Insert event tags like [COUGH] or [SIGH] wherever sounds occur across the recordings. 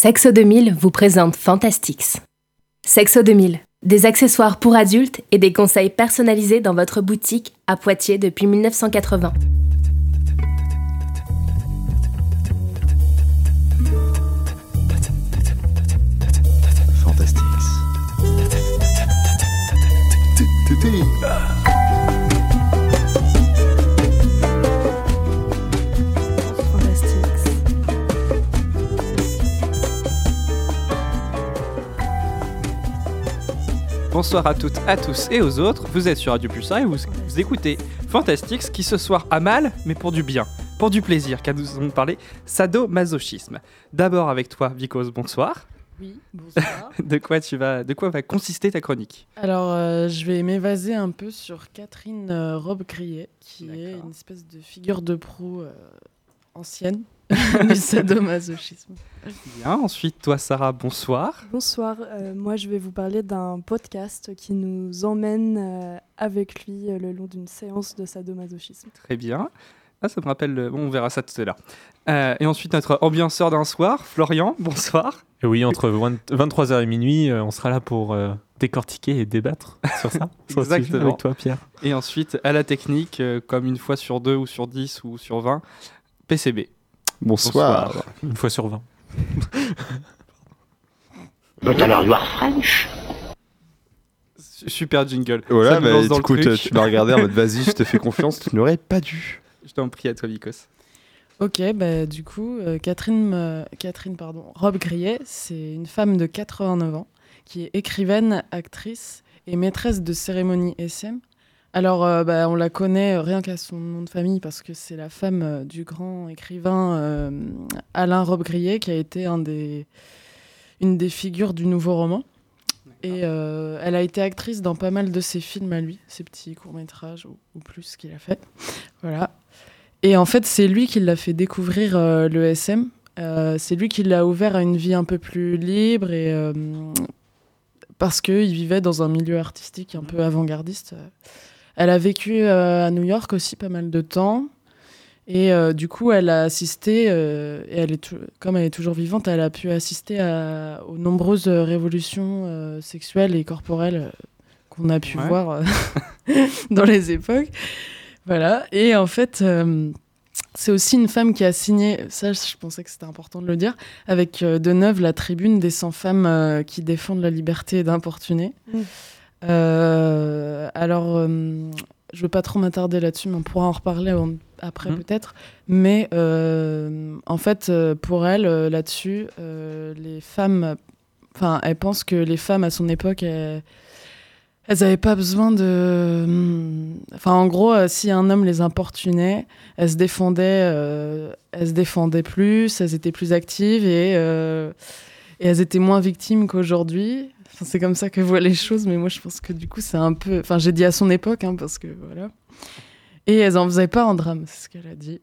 Sexo 2000 vous présente Fantastix. Sexo 2000, des accessoires pour adultes et des conseils personnalisés dans votre boutique à Poitiers depuis 1980. Bonsoir à toutes, à tous et aux autres. Vous êtes sur Radio Pulsar et vous, vous écoutez Fantastix qui ce soir a mal, mais pour du bien, pour du plaisir, car nous allons parler sadomasochisme. D'abord avec toi, Vicos, bonsoir. Oui, bonsoir. [LAUGHS] De quoi tu vas, de quoi va consister ta chronique? Alors, euh, je vais m'évaser un peu sur Catherine euh, Robe-Grillet, qui est une espèce de figure de proue euh, ancienne [LAUGHS] du sadomasochisme. Bien. Ensuite, toi, Sarah, bonsoir. Bonsoir, euh, moi je vais vous parler d'un podcast qui nous emmène euh, avec lui euh, le long d'une séance de sadomasochisme. Très bien. Ah, ça me rappelle. le- Bon, on verra ça tout à l'heure. Euh, et ensuite, notre ambianceur d'un soir, Florian, [LAUGHS] bonsoir. Et oui, entre 20 23h et minuit, euh, on sera là pour euh, décortiquer et débattre sur ça. sur ce sujet Exactement. Avec toi, Pierre. Et ensuite, à la technique, euh, comme une fois sur deux ou sur 10 ou sur 20, PCB. Bonsoir. Une fois sur 20. But alors you are French? Su- Super jingle. Voilà, Ça nous bah, écoute, tu m'as regardé en mode [LAUGHS] vas-y, je te fais confiance, tu n'aurais pas dû. Je t'en prie à toi, Vicos. Ok, bah, du coup, euh, Catherine, euh, Catherine pardon, Robe-Grillet, c'est une femme de 89 ans qui est écrivaine, actrice et maîtresse de cérémonie SM. Alors, euh, bah, on la connaît euh, rien qu'à son nom de famille parce que c'est la femme euh, du grand écrivain euh, Alain Robe-Grillet qui a été un des, une des figures du nouveau roman. Et elle a été actrice dans pas mal de ses films à lui, ses petits courts-métrages ou, ou plus qu'il a fait. Voilà. Et en fait, c'est lui qui l'a fait découvrir le SM. C'est lui qui l'a ouvert à une vie un peu plus libre et parce qu'il vivait dans un milieu artistique un peu avant-gardiste. Elle a vécu euh, à New York aussi pas mal de temps. Et euh, du coup, elle a assisté, euh, et elle est comme elle est toujours vivante, elle a pu assister à- aux nombreuses révolutions euh, sexuelles et corporelles qu'on a pu Ouais. voir euh, [LAUGHS] dans les époques. Voilà. Et en fait, euh, c'est aussi une femme qui a signé, ça je pensais que c'était important de le dire, avec euh, Deneuve la tribune des 100 femmes euh, qui défendent la liberté d'importuner. Mm. Euh, alors, euh, je veux pas trop m'attarder là-dessus, mais on pourra en reparler en- après Mm. peut-être. Mais euh, en fait, pour elle, là-dessus, les femmes, enfin, elle pense que les femmes à son époque, elles, elles avaient pas besoin de. hum, Enfin, en gros, euh, si un homme les importunait, elles se défendaient, euh, elles se défendaient plus, elles étaient plus actives et, euh, et elles étaient moins victimes qu'aujourd'hui. Enfin, c'est comme ça que voient les choses, mais moi je pense que du coup c'est un peu. Enfin, j'ai dit à son époque, hein, parce que voilà. Et elles en faisaient pas en drame, c'est ce qu'elle a dit.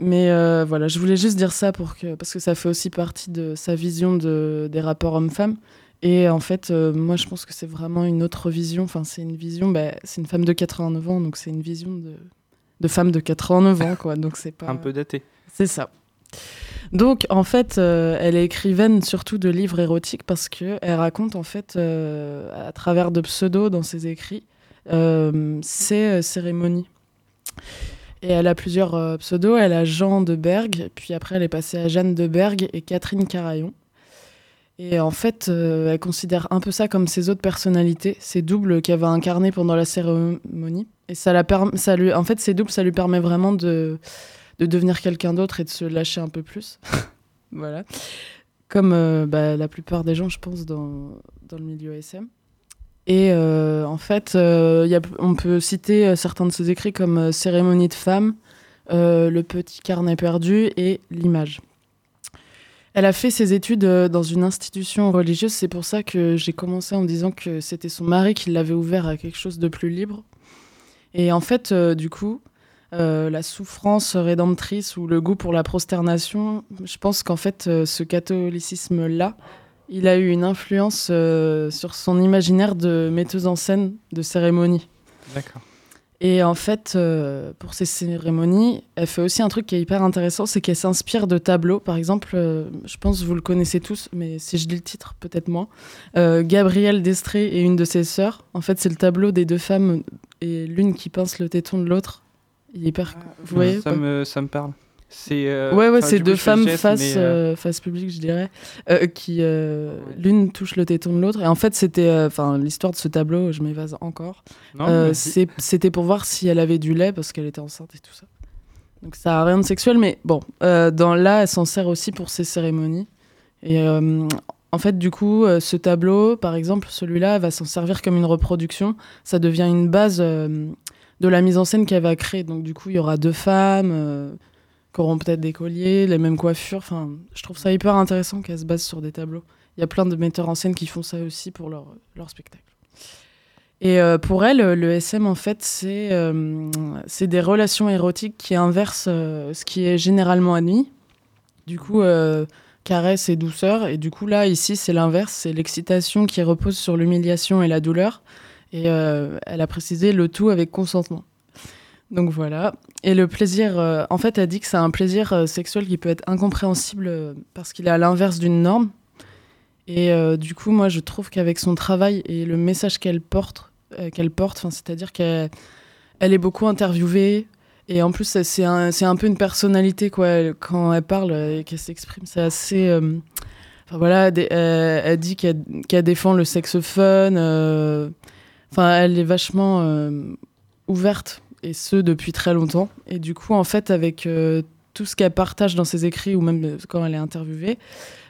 Mais euh, voilà, je voulais juste dire ça pour que, parce que ça fait aussi partie de sa vision de, des rapports hommes-femmes. Et en fait, euh, moi, je pense que c'est vraiment une autre vision. Enfin, c'est une vision, bah, c'est une femme de 89 ans, donc c'est une vision de, de femme de 89 ans, quoi. Donc c'est pas. Un peu daté. C'est ça. Donc, en fait, euh, elle est écrivaine surtout de livres érotiques parce que elle raconte, en fait, euh, à travers de pseudos dans ses écrits, euh, ses cérémonies. Et elle a plusieurs pseudos. Elle a Jean de Berg, puis après, elle est passée à Jeanne de Berg et Catherine Carayon. Et en fait, elle considère un peu ça comme ses autres personnalités, ses doubles qu'elle va incarner pendant la cérémonie. Et ça, la ça lui, en fait, ces doubles, ça lui permet vraiment de, de devenir quelqu'un d'autre et de se lâcher un peu plus. [LAUGHS] voilà. Comme euh, bah, la plupart des gens, je pense, dans, dans le milieu SM. Et euh, en fait, euh, y a, on peut citer certains de ses écrits comme Cérémonie de femmes, euh, Le petit carnet perdu et L'image. Elle a fait ses études dans une institution religieuse. C'est pour ça que j'ai commencé en disant que c'était son mari qui l'avait ouvert à quelque chose de plus libre. Et en fait, du coup, la souffrance rédemptrice ou le goût pour la prosternation, je pense qu'en fait, euh, ce catholicisme-là, il a eu une influence euh, sur son imaginaire de metteuse en scène de cérémonie. D'accord. Et en fait, euh, pour ces cérémonies, elle fait aussi un truc qui est hyper intéressant, c'est qu'elle s'inspire de tableaux. Par exemple, euh, je pense que vous le connaissez tous, mais si je dis le titre, peut-être moins. Euh, Gabrielle Destré et une de ses sœurs. En fait, c'est le tableau des deux femmes et l'une qui pince le téton de l'autre. Il est hyper. vous voyez ça, me, ça me parle. C'est euh, Ouais, ouais, c'est deux femmes geste, face, euh, euh, face publique, je dirais, euh, qui euh, l'une touche le téton de l'autre. Et en fait, c'était, euh, enfin, l'histoire de ce tableau, je m'évase encore. Euh, c'était pour voir si elle avait du lait parce qu'elle était enceinte et tout ça. Donc ça a rien de sexuel, mais bon, euh, dans là, elle s'en sert aussi pour ses cérémonies. Et euh, en fait, du coup, euh, ce tableau, par exemple, celui-là, va s'en servir comme une reproduction. Ça devient une base euh, de la mise en scène qu'elle va créer. Donc du coup, il y aura deux femmes euh, qui auront peut-être des colliers, les mêmes coiffures. Enfin, je trouve ça hyper intéressant qu'elle se base sur des tableaux. Il y a plein de metteurs en scène qui font ça aussi pour leur, leur spectacle. Et euh, pour elle, le SM, en fait, c'est euh, c'est des relations érotiques qui inversent ce qui est généralement admis. Du coup, caresse et douceur. Et du coup, là, ici, c'est l'inverse. C'est l'excitation qui repose sur l'humiliation et la douleur. Et euh, elle a précisé le tout avec consentement. Donc voilà. Et le plaisir, euh, en fait, elle dit que c'est un plaisir euh, sexuel qui peut être incompréhensible parce qu'il est à l'inverse d'une norme. Et du coup, moi, je trouve qu'avec son travail et le message qu'elle porte, qu'elle porte, c'est-à-dire qu'elle elle est beaucoup interviewée. Et en plus, c'est un, peu une personnalité, quoi. Quand elle parle et qu'elle s'exprime, c'est assez. Enfin voilà, elle, dit qu'elle défend le sexe fun. Enfin, elle est vachement euh, ouverte, et ce depuis très longtemps. Et du coup, en fait, avec euh, tout ce qu'elle partage dans ses écrits, ou même euh, quand elle est interviewée,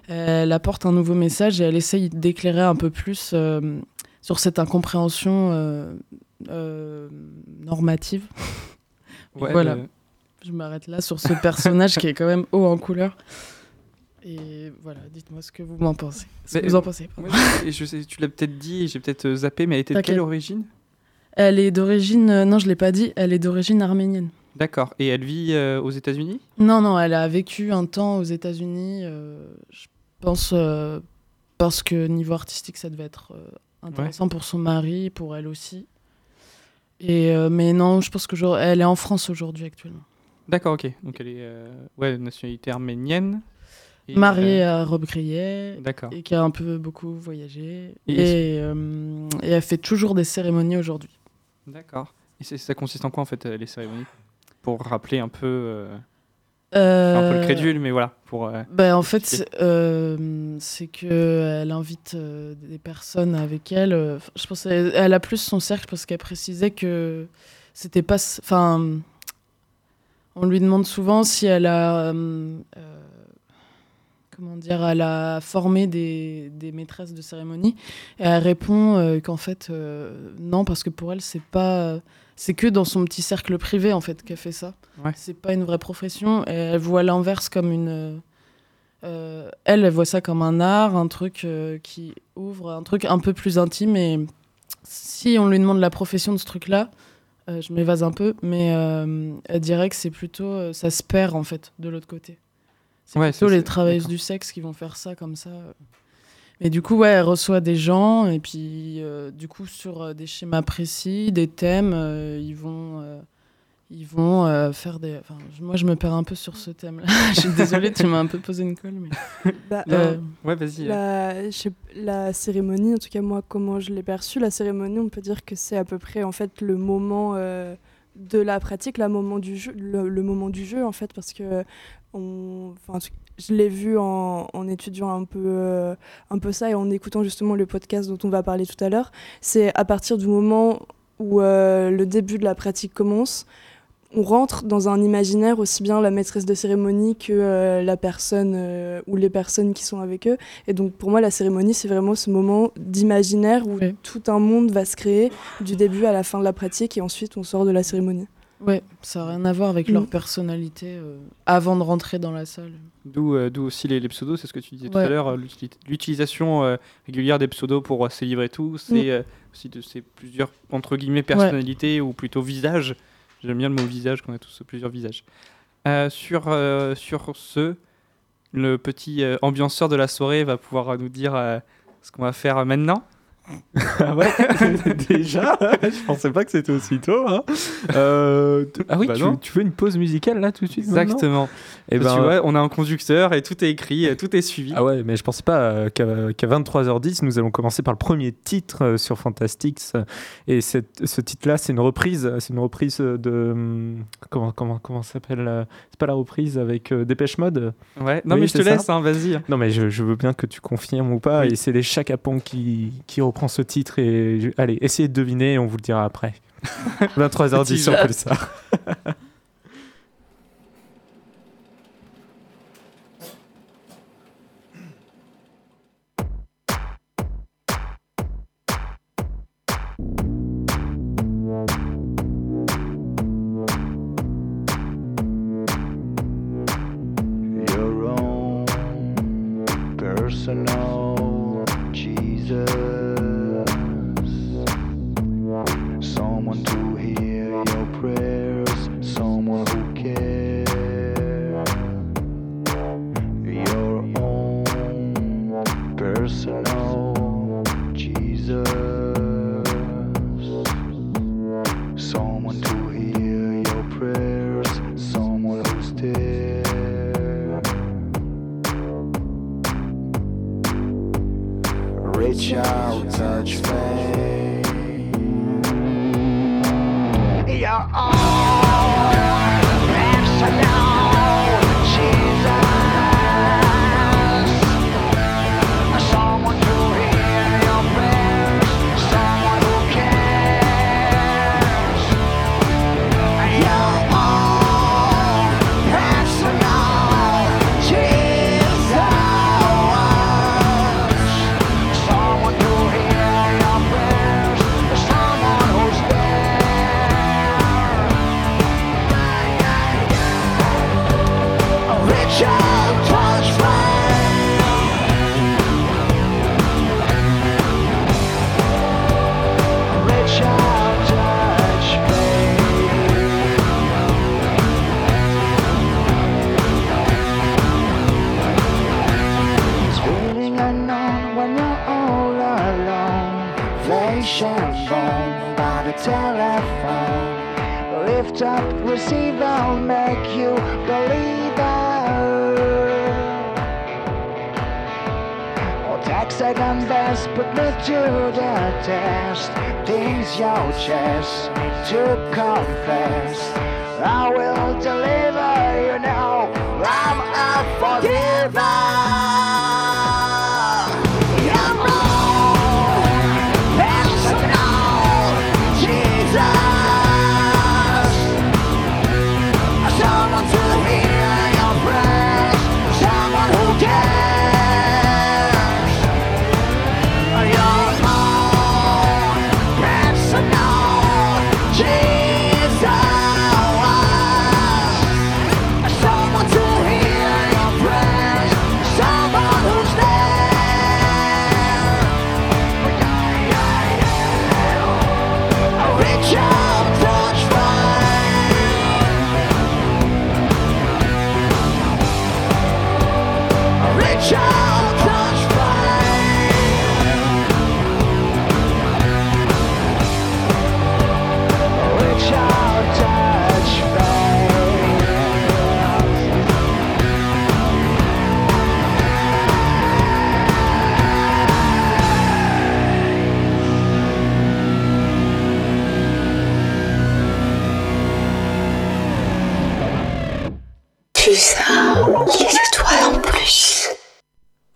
elle apporte un nouveau message et elle essaye d'éclairer un peu plus euh, sur cette incompréhension normative. Ouais, voilà. Je m'arrête là sur ce personnage qui est quand même haut en couleur. Et voilà, dites-moi ce que vous m'en pensez. Ce que Mais, vous en pensez. pardon. Ouais, je, sais, tu l'as peut-être dit, j'ai peut-être euh, zappé, mais elle était de quelle origine? Elle est d'origine, euh, non, je l'ai pas dit, elle est d'origine arménienne. D'accord. Et elle vit euh, aux États-Unis? Non, non, elle a vécu un temps aux États-Unis. euh, je pense parce que niveau artistique, ça devait être intéressant pour son mari, pour elle aussi. Et mais non, je pense que genre, elle est en France aujourd'hui actuellement. D'accord, ok. Donc elle est ouais, de nationalité arménienne. Et, Mariée euh, à Rob Grillet et qui a un peu beaucoup voyagé. Et- Et, euh, et elle fait toujours des cérémonies aujourd'hui. D'accord. Et ça consiste en quoi en fait euh, les cérémonies? Pour rappeler un peu, euh, un peu le crédule, mais voilà. Pour, euh, Ben, en fait, c'est euh, c'est que elle invite des personnes avec elle. je pense qu'elle elle a plus son cercle parce qu'elle précisait que c'était pas. Enfin, on lui demande souvent si elle a. comment dire Elle a formé des, des maîtresses de cérémonie. Et elle répond euh, qu'en fait, euh, non, parce que pour elle, c'est pas. C'est que dans son petit cercle privé, en fait, qu'elle fait ça. Ouais. C'est pas une vraie profession. Et elle voit l'inverse comme une. euh, elle, elle voit ça comme un art, un truc qui ouvre, un truc un peu plus intime. Et si on lui demande la profession de ce truc-là, je m'évase un peu, mais elle dirait que c'est plutôt. ça se perd, en fait, de l'autre côté. C'est Ouais, plutôt les travailleuses du sexe qui vont faire ça comme ça. Mais du coup, ouais, elle reçoit des gens, et puis, euh, du coup, sur euh, des schémas précis, des thèmes, euh, ils vont. euh, ils vont euh, faire des. Enfin, je- moi, je me perds un peu sur ce thème-là. [LAUGHS] je suis désolée, tu m'as un peu posé une colle. Mais... [LAUGHS] Bah, Euh, Ouais, vas-y. La, cérémonie, en tout cas moi, comment je l'ai perçue, la cérémonie, on peut dire que c'est à peu près en fait le moment euh, de la pratique, la moment du jeu, le, le moment du jeu en fait, parce que on, je l'ai vu en, en étudiant un peu, euh, un peu ça et en écoutant justement le podcast dont on va parler tout à l'heure. C'est à partir du moment où euh, le début de la pratique commence, on rentre dans un imaginaire aussi bien la maîtresse de cérémonie que euh, la personne euh, ou les personnes qui sont avec eux. Et donc pour moi, la cérémonie, c'est vraiment ce moment d'imaginaire où Oui. tout un monde va se créer du début à la fin de la pratique et ensuite on sort de la cérémonie. Ouais, ça n'a rien à voir avec Mm. leur personnalité euh, avant de rentrer dans la salle. D'où euh, d'où aussi les, les pseudos, c'est ce que tu disais tout à l'heure, euh, l'uti- l'utilisation euh, régulière des pseudos pour euh, livres et tout, c'est Mm. euh, aussi de ces plusieurs, entre guillemets, personnalités ou plutôt visages. J'aime bien le mot visage, qu'on a tous plusieurs visages. Euh, sur, euh, sur ce, le petit euh, ambianceur de la soirée va pouvoir nous dire euh, ce qu'on va faire maintenant. Ah ouais [LAUGHS] Déjà Je pensais pas que c'était aussitôt. Hein. Euh, Ah oui, bah tu- non, tu veux une pause musicale là tout de suite Exactement. Eh Parce que ben, tu vois, on a un conducteur et tout est écrit, tout est suivi. Ah ouais, mais je pensais pas euh, qu'à qu'à 23h10, nous allons commencer par le premier titre euh, sur Fantastics. Et cette- ce titre-là, c'est une reprise. C'est une reprise de. hum, Comment, comment, comment ça s'appelle C'est pas la reprise avec Dépêche Mode? Ouais. Non Oui, mais je te ça. laisse, hein, vas-y. Non, mais je, je veux bien que tu confirmes ou pas. Oui. Et c'est les Chacapons qui, qui ce titre. Et allez, essayez de deviner, on vous le dira après. [LAUGHS] 23h10 Petit sur. Pulsar. [LAUGHS]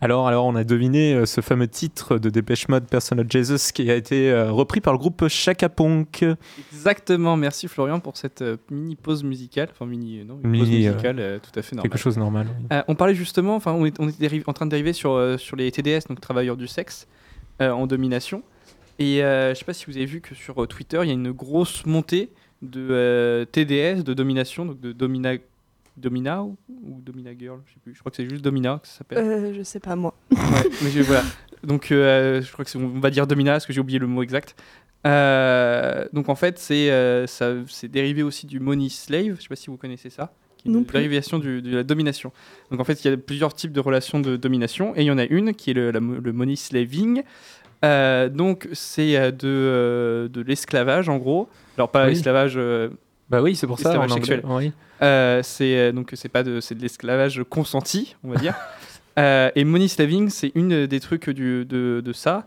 Alors, alors, on a deviné euh, ce fameux titre de Dépêche Mode Personal Jesus qui a été euh, repris par le groupe Chaka. Exactement, merci Florian pour cette euh, mini pause musicale. Enfin, mini, non, une pause Mini, euh, musicale euh, tout à fait normale. Quelque chose de normal. oui. Euh, on parlait justement, enfin, on, est- on en train de dériver sur, euh, sur les TDS, donc travailleurs du sexe, en domination. Et je sais pas si vous avez vu que sur Twitter, il y a une grosse montée de TDS, de domination, donc de domina, domina ou, ou domina girl, je sais plus. Je crois que c'est juste domina que ça s'appelle. Euh, je sais pas moi. Ouais, mais je- voilà. Donc, euh, je crois que c'est, on va dire domina parce que j'ai oublié le mot exact. Euh, donc, en fait, c'est, euh, ça, c'est dérivé aussi du money slave. Je sais pas si vous connaissez ça. qui est Non une plus. dérivation du- de la domination. Donc, en fait, il y a plusieurs types de relations de domination et il y en a une qui est le, la le money slaving. Euh, donc c'est de, euh, de l'esclavage en gros. Alors pas Oui. l'esclavage, euh, Bah oui, c'est pour ça. En anglais. sexuel. Oui. euh, c'est euh, donc c'est pas de c'est de l'esclavage consenti, on va dire. [LAUGHS] Euh, et money slaving, c'est une des trucs du, de, de ça,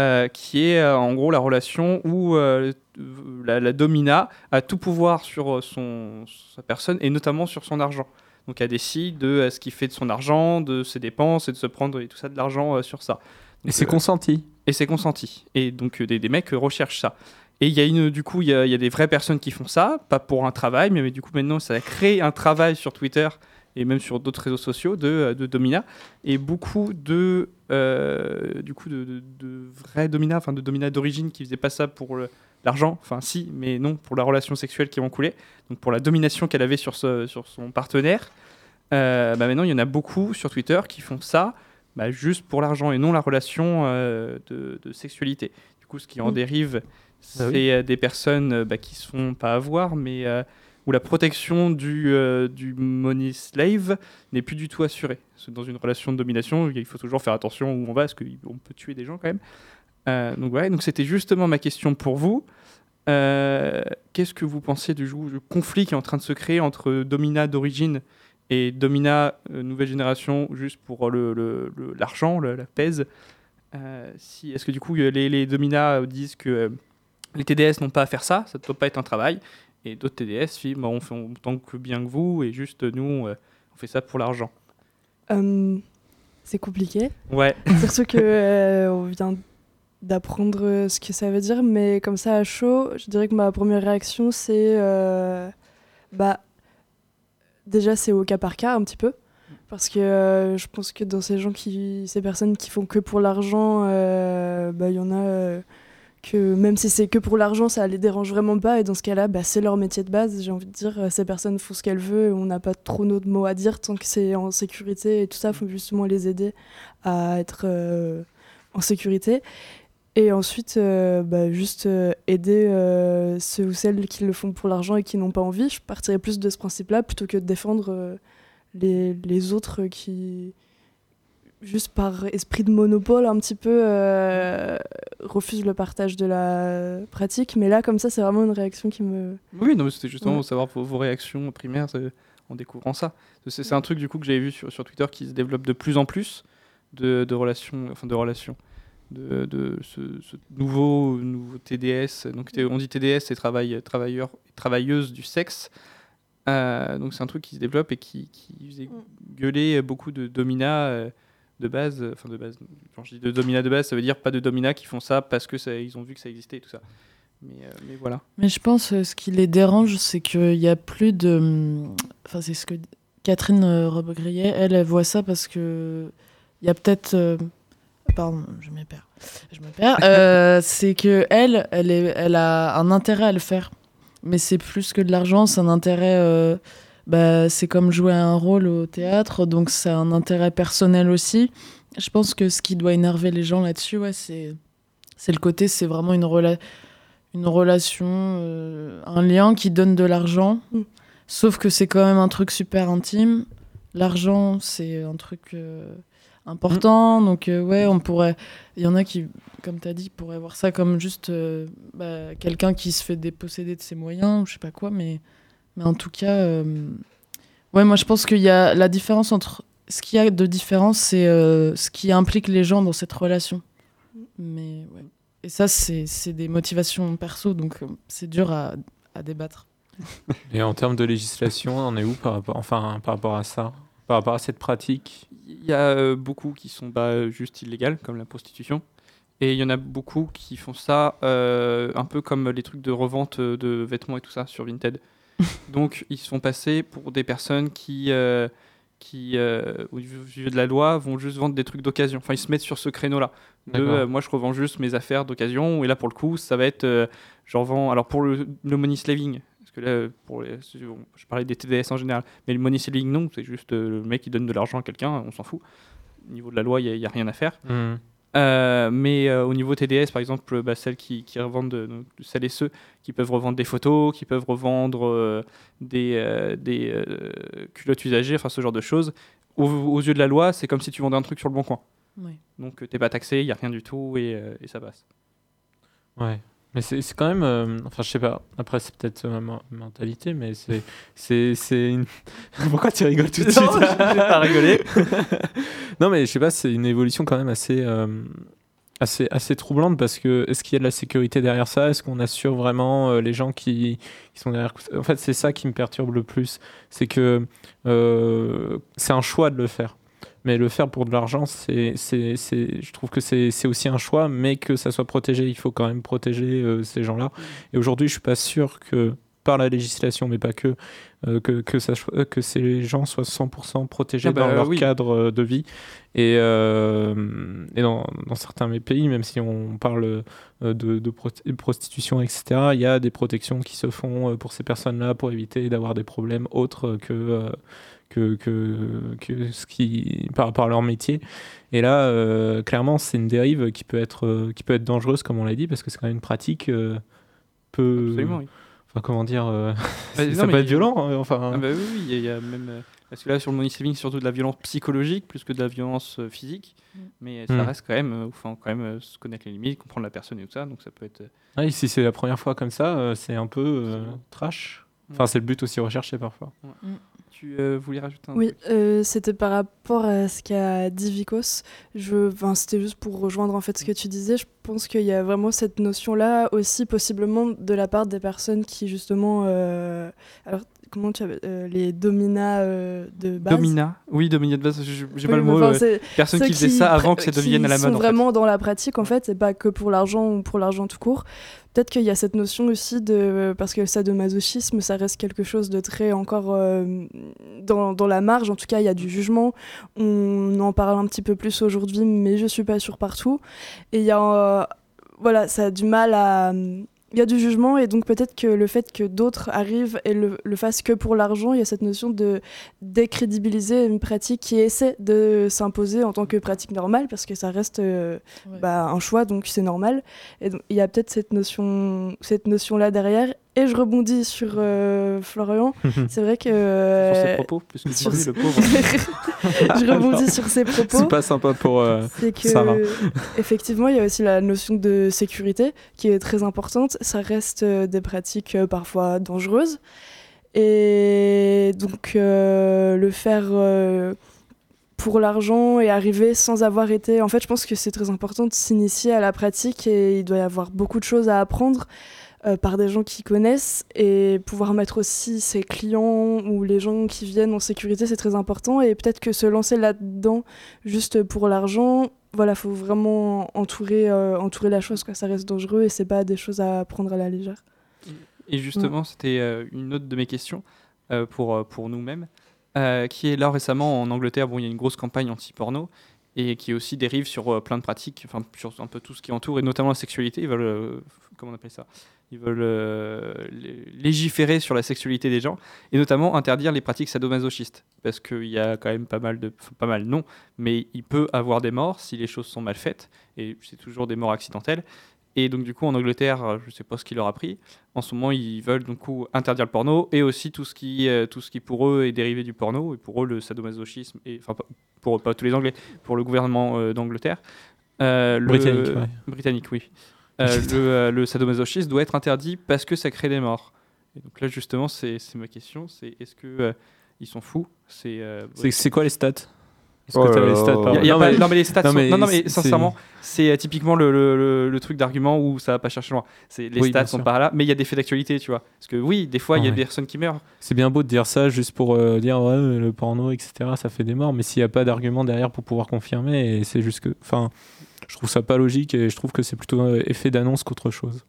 euh, qui est en gros la relation où la, la domina a tout pouvoir sur son, sa personne et notamment sur son argent. Donc elle décide de ce qu'il fait de son argent, de ses dépenses et de se prendre et tout ça de l'argent sur ça. Et c'est consenti. et c'est consenti. Et donc des, des mecs recherchent ça. Et il y a une, du coup, il y, y a des vraies personnes qui font ça, pas pour un travail, mais, mais du coup maintenant ça a créé un travail sur Twitter et même sur d'autres réseaux sociaux de, de domina. Et beaucoup de, euh, du coup, de, de- de vrais domina, enfin de domina d'origine qui faisaient pas ça pour l'argent, enfin si, mais non pour la relation sexuelle qui en coulait, donc pour la domination qu'elle avait sur, ce, sur son partenaire. Euh, bah maintenant il y en a beaucoup sur Twitter qui font ça bah, juste pour l'argent et non la relation euh, de, sexualité. Du coup, ce qui en Mm. dérive, c'est Ah oui. euh, des personnes euh, bah, qui se font pas avoir, mais euh, où la protection du, du money slave n'est plus du tout assurée. Dans une relation de domination, il faut toujours faire attention où on va, parce qu'on peut tuer des gens quand même. Donc ouais, donc c'était justement ma question pour vous. Qu'est-ce que vous pensez du, conflit qui est en train de se créer entre Domina d'origine et Domina nouvelle génération juste pour le- le- le- l'argent, la pèse? Si, Est-ce que du coup les, les Domina disent que les TDS n'ont pas à faire ça, ça ne doit pas être un travail, et d'autres TDS bah, on fait autant que bien que vous, et juste nous on, euh, on fait ça pour l'argent. Euh, c'est compliqué. Ouais. [LAUGHS] Surtout que euh, on vient d'apprendre ce que ça veut dire, mais comme ça à chaud, je dirais que ma première réaction c'est euh, bah déjà c'est au cas par cas un petit peu parce que euh, je pense que dans ces gens qui ces personnes qui font que pour l'argent, euh, bah il y en a euh, que même si c'est que pour l'argent, ça les dérange vraiment pas et dans ce cas-là, bah, c'est leur métier de base. J'ai envie de dire, euh, ces personnes font ce qu'elles veulent, on n'a pas trop notre mot à dire tant que c'est en sécurité et tout ça, faut justement les aider à être euh, en sécurité. Et ensuite, euh, bah, juste euh, aider ceux ou celles qui le font pour l'argent et qui n'ont pas envie. Je partirais plus de ce principe-là plutôt que de défendre les, les autres qui, juste par esprit de monopole, un petit peu euh, refusent le partage de la pratique. Mais là, comme ça, c'est vraiment une réaction qui me. Oui, non, c'était justement Ouais. savoir vos, vos réactions primaires euh, en découvrant ça. C'est un truc du coup que j'avais vu sur, sur Twitter qui se développe de plus en plus de, de relations, enfin de relations, de, de ce, ce nouveau, nouveau TDS. Donc on dit TDS, c'est travail, travailleur, travailleuse du sexe. Euh, donc c'est un truc qui se développe et qui, qui faisait gueuler beaucoup de domina euh, de base. euh, Enfin de base. Quand je dis de domina de base, ça veut dire pas de domina qui font ça parce que ça, ils ont vu que ça existait et tout ça. Mais, euh, mais voilà. Mais je pense euh, ce qui les dérange, c'est qu'il n'y a plus de. hum, Enfin, c'est ce que Catherine euh, Robbe-Grillet, elle, elle voit ça parce que il y a peut-être. Pardon, je me perds. Je me perds. [LAUGHS] C'est que elle, elle, est, elle a un intérêt à le faire. Mais c'est plus que de l'argent, c'est un intérêt. Bah, c'est comme jouer un rôle au théâtre, donc c'est un intérêt personnel aussi. Je pense que ce qui doit énerver les gens là-dessus, ouais, c'est le côté, c'est vraiment une, rela- une relation, euh, un lien qui donne de l'argent. Mm. Sauf que c'est quand même un truc super intime. L'argent, c'est un truc euh, important. Donc, euh, ouais, on pourrait. Il y en a qui, comme tu as dit, pourraient voir ça comme juste euh, bah, quelqu'un qui se fait déposséder de ses moyens ou je sais pas quoi. Mais, mais en tout cas, euh, ouais, moi je pense qu'il y a la différence entre. Ce qu'il y a de différence, c'est euh, ce qui implique les gens dans cette relation. Mais ouais. Et ça, c'est c'est des motivations perso, donc euh, c'est dur à, à débattre. [LAUGHS] Et en termes de législation, on en est où par rapport, enfin, par rapport à ça? Par rapport à cette pratique? Il y a euh, beaucoup qui sont bah, juste illégales, comme la prostitution. Et il y en a beaucoup qui font ça euh, un peu comme les trucs de revente de vêtements et tout ça sur Vinted. [LAUGHS] Donc ils se font passer pour des personnes qui, euh, qui euh, au vu de la loi, vont juste vendre des trucs d'occasion. Enfin, ils se mettent sur ce créneau-là. Euh, moi, je revends juste mes affaires d'occasion. Et là, pour le coup, ça va être... j'en vends... Alors, pour le, le money slaving, parce que là, pour les- je parlais des TDS en général, mais le money slaving, non, c'est juste le mec qui donne de l'argent à quelqu'un, on s'en fout. Au niveau de la loi, il n'y a, rien à faire. Hmm. Euh, mais euh, au niveau TDS, par exemple, euh, bah, celles qui, qui revendent, de- donc, celles et ceux qui peuvent revendre des photos, qui peuvent revendre euh, des, euh, des euh, culottes usagées, enfin ce genre de choses, aux, aux yeux de la loi, c'est comme si tu vendais un truc sur le bon coin. Oui. Donc euh, t'es pas taxé, il y a rien du tout et, euh, et ça passe. Ouais. Mais c'est quand même. euh, enfin, je sais pas. Après, c'est peut-être ma ma mentalité, mais c'est. une... [LAUGHS] Pourquoi tu rigoles tout de suite? [LAUGHS] vais pas rigoler. [LAUGHS] non, mais je sais pas, c'est une évolution quand même assez. euh, Assez, assez troublante parce que est-ce qu'il y a de la sécurité derrière ça? Est-ce qu'on assure vraiment euh, les gens qui, qui sont derrière En fait, c'est ça qui me perturbe le plus. C'est que euh, c'est un choix de le faire. Mais le faire pour de l'argent, c'est, c'est, c'est- je trouve que c'est, c'est aussi un choix, mais que ça soit protégé. Il faut quand même protéger euh, ces gens-là. Et aujourd'hui, je suis pas sûr que par la législation, mais pas que, euh, que, que, ça, soit- que ces gens soient 100% protégés Ah bah, dans leur oui. cadre euh, de vie. Et, euh, et dans, dans certains pays, même si on parle euh, de, de pro- prostitution, etc., il y a des protections qui se font euh, pour ces personnes-là pour éviter d'avoir des problèmes autres que, euh, que, que, que ce qui, par rapport à leur métier. Et là, euh, clairement, c'est une dérive qui peut, être, euh, qui peut être dangereuse, comme on l'a dit, parce que c'est quand même une pratique euh, peu. Absolument, oui. Enfin, comment dire euh, Bah, [LAUGHS] ça non, peut être violent. hein, enfin, Ah bah oui, oui, il y, a- il y a même. euh, Parce que là, sur le money saving, c'est surtout de la violence psychologique plus que de la violence euh, physique. Mais ça Mm. reste quand même. Faut quand même euh, se connaître les limites, comprendre la personne et tout ça. Donc ça peut être. ouais, si c'est la première fois comme ça, euh, c'est un peu euh, trash. Enfin, c'est le but aussi recherché parfois. Tu euh, voulais rajouter un Oui, euh, c'était par rapport à ce qu'a dit Vikos. Je, enfin, c'était juste pour rejoindre en fait ce que tu disais. Je pense qu'il y a vraiment cette notion-là aussi possiblement de la part des personnes qui justement, euh, alors comment tu avais euh, les dominas euh, de base. Domina. Oui, Domina de base. J'ai Oui, pas le mot. enfin, euh, personne qui faisait ça avant que ça devienne à la mode. sont en fait. vraiment dans la pratique en fait, c'est pas que pour l'argent ou pour l'argent tout court. Peut-être qu'il y a cette notion aussi de parce que ça de masochisme, ça reste quelque chose de très encore euh, dans, dans la marge. En tout cas, il y a du jugement. On en parle un petit peu plus aujourd'hui, mais je suis pas sûre partout. Et il y a euh, voilà, ça a du mal à il y a du jugement et donc peut-être que le fait que d'autres arrivent et le, le fassent que pour l'argent, il y a cette notion de décrédibiliser une pratique qui essaie de s'imposer en tant que pratique normale parce que ça reste euh, Ouais. bah, un choix donc c'est normal et donc il y a peut-être cette notion cette notion là derrière et je rebondis sur euh, Florian [LAUGHS] c'est vrai que Sur ses euh, propos, plus que sur sur lui, ses- le [LAUGHS] pauvre. je rebondis sur ses propos C'est pas sympa pour. euh, c'est que Sarah. effectivement il y a aussi la notion de sécurité qui est très importante ça reste euh, des pratiques euh, parfois dangereuses et donc euh, le faire euh, pour l'argent et arriver sans avoir été en fait je pense que c'est très important de s'initier à la pratique et il doit y avoir beaucoup de choses à apprendre euh, par des gens qui connaissent et pouvoir mettre aussi ses clients ou les gens qui viennent en sécurité c'est très important. Et peut-être que se lancer là-dedans juste pour l'argent voilà faut vraiment entourer euh, entourer la chose quoi. Ça reste dangereux et c'est pas des choses à prendre à la légère. Et justement, c'était euh, une autre de mes questions pour, pour nous-mêmes, qui est là récemment en Angleterre, bon, il y a une grosse campagne anti-porno et qui aussi dérive sur plein de pratiques, enfin sur un peu tout ce qui entoure et notamment la sexualité. Ils veulent, comment on appelle ça? Ils veulent euh, lé- légiférer sur la sexualité des gens et notamment interdire les pratiques sadomasochistes parce qu'il y a quand même pas mal de, pas mal non, mais il peut avoir des morts si les choses sont mal faites et c'est toujours des morts accidentelles. Et donc du coup en Angleterre, je sais pas ce qu'il leur a pris. En ce moment, ils veulent coup interdire le porno et aussi tout ce qui, euh, tout ce qui pour eux est dérivé du porno et pour eux le sadomasochisme et enfin pas- pour eux, pas tous les Anglais, pour le gouvernement euh, d'Angleterre. Le- Britannique, ouais. Britannique, oui. Euh, le, euh, le sadomasochisme doit être interdit parce que ça crée des morts. Et donc là justement, c'est ma question, c'est est-ce que euh, ils sont fous? C'est euh, quoi les stats? Est-ce Oh que les stats là. par- y a- y a Non, pas- mais- non mais les stats non, sont- mais non, non, mais sincèrement c'est typiquement le, le- le- le truc d'argument où ça va pas chercher loin c'est les Oui, stats sont sûr. pas là mais il y a des faits d'actualité tu vois parce que oui des fois il y a Ouais. des personnes qui meurent C'est bien beau de dire ça juste pour euh, dire ouais, le porno, etc. Ça fait des morts, mais s'il n'y a pas d'argument derrière pour pouvoir confirmer, c'est juste que. Enfin, je trouve ça pas logique et je trouve que c'est plutôt euh, effet d'annonce qu'autre chose.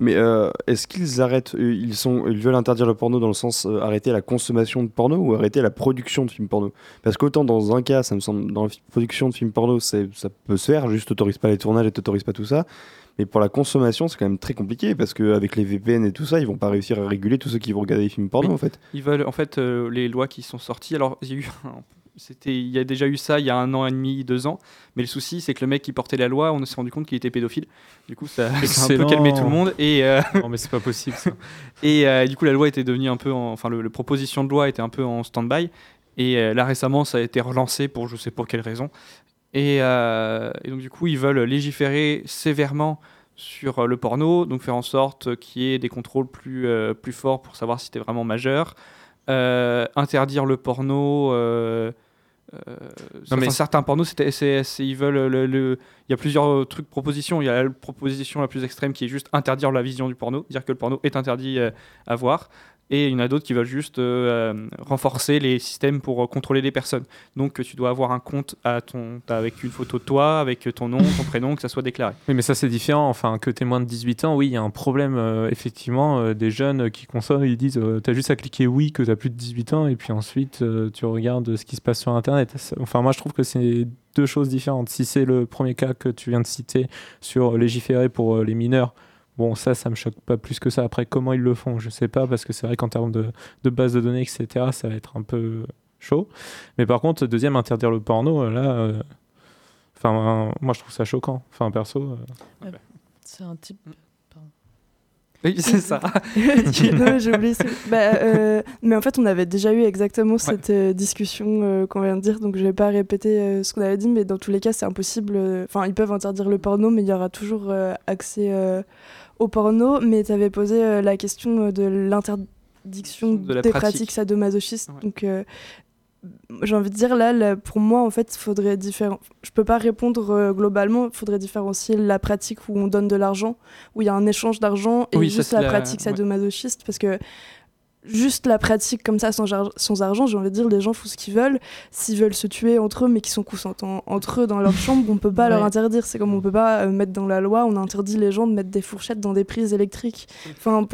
Mais euh, est-ce qu'ils arrêtent euh, ils, sont, ils veulent interdire le porno dans le sens euh, arrêter la consommation de porno ou arrêter la production de films porno? Parce qu'autant dans un cas, ça me semble, dans la production de films porno, ça peut se faire, juste t'autorises pas les tournages et t'autorises pas tout ça. Mais pour la consommation, c'est quand même très compliqué parce qu'avec les VPN et tout ça, ils vont pas réussir à réguler tous ceux qui vont regarder les films porno Oui. en fait. ils veulent en fait euh, les lois qui sont sorties alors il y a eu [LAUGHS] un- c'était il y a déjà eu ça il y a un an et demi deux ans mais le souci c'est que le mec qui portait la loi on s'est rendu compte qu'il était pédophile du coup ça, ça a un peu calmé tout le monde et euh, non, mais c'est pas possible ça. [LAUGHS] Et euh, du coup, la loi était devenue un peu, en- enfin, le, le proposition de loi était un peu en stand-by. Et euh, là récemment, ça a été relancé pour je sais pas quelle raison. Et, euh, et donc du coup, ils veulent légiférer sévèrement sur euh, le porno, donc faire en sorte qu'il y ait des contrôles plus, euh, plus forts pour savoir si tu es vraiment majeur. Euh, interdire le porno. Euh, Non, mais certains pornos, c'était- c'est- ils veulent le, le- il y a plusieurs euh, trucs propositions. Il y a la proposition la plus extrême qui est juste interdire la vision du porno, dire que le porno est interdit euh, à voir. Et il y en a d'autres qui veulent juste euh, euh, renforcer les systèmes pour euh, contrôler les personnes. Donc tu dois avoir un compte avec une photo de toi, avec ton nom, ton prénom, que ça soit déclaré. Mais ça c'est différent. Enfin, que t'es moins de 18 ans, oui, il y a un problème. effectivement, des jeunes qui consomment, ils disent t'as juste à cliquer oui que t'as plus de 18 ans, et puis ensuite tu regardes ce qui se passe sur Internet. Enfin, moi je trouve que c'est deux choses différentes. Si c'est le premier cas que tu viens de citer sur légiférer pour les mineurs, bon, ça, ça me choque pas plus que ça. Après, comment ils le font, je sais pas, parce que c'est vrai qu'en termes de, de base de données, etc., ça va être un peu chaud. Mais par contre, deuxième, interdire le porno, euh, là. euh, Enfin, euh, moi je trouve ça choquant. Enfin, perso. euh, C'est un type. Oui, c'est ça. [LAUGHS] non, j'ai oublié. Bah, euh, mais en fait, on avait déjà eu exactement cette discussion euh, qu'on vient de dire, donc je vais pas répéter euh, ce qu'on avait dit, mais dans tous les cas, c'est impossible. euh, Enfin, ils peuvent interdire le porno, mais il y aura toujours euh, accès euh, au porno. Mais tu avais posé euh, la question euh, de l'interdiction De des pratique. pratiques sadomasochistes. Ouais. Donc, euh, j'ai envie de dire là, là, pour moi, en fait, faudrait différen... Je peux pas répondre euh, globalement. Il faudrait différencier la pratique où on donne de l'argent, où il y a un échange d'argent, et Oui, juste la, la- pratique ouais. sadomasochiste, parce que juste la pratique comme ça sans, argent, j'ai envie de dire, les gens font ce qu'ils veulent. S'ils veulent se tuer entre eux, mais qui sont consentants entre eux dans leur [LAUGHS] chambre, on peut pas leur interdire. C'est comme on peut pas euh, mettre dans la loi, on interdit les gens de mettre des fourchettes dans des prises électriques. Enfin,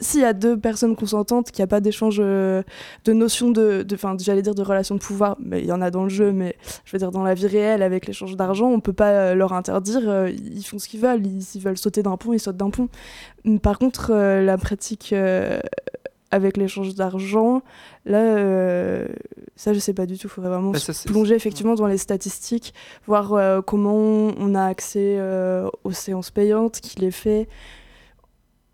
s'il y a deux personnes consentantes, qu'il n'y a pas d'échange euh, de notion de, enfin, j'allais dire de relation de pouvoir, mais il y en a dans le jeu, mais je veux dire dans la vie réelle avec l'échange d'argent, on peut pas euh, leur interdire. ils font ce qu'ils veulent. Ils, s'ils veulent sauter d'un pont, ils sautent d'un pont. Par contre, la pratique avec l'échange d'argent, là, euh, ça, je sais pas du tout. Il faudrait vraiment Bah, ça, plonger effectivement dans les statistiques, voir euh, comment on a accès euh, aux séances payantes, qui les fait.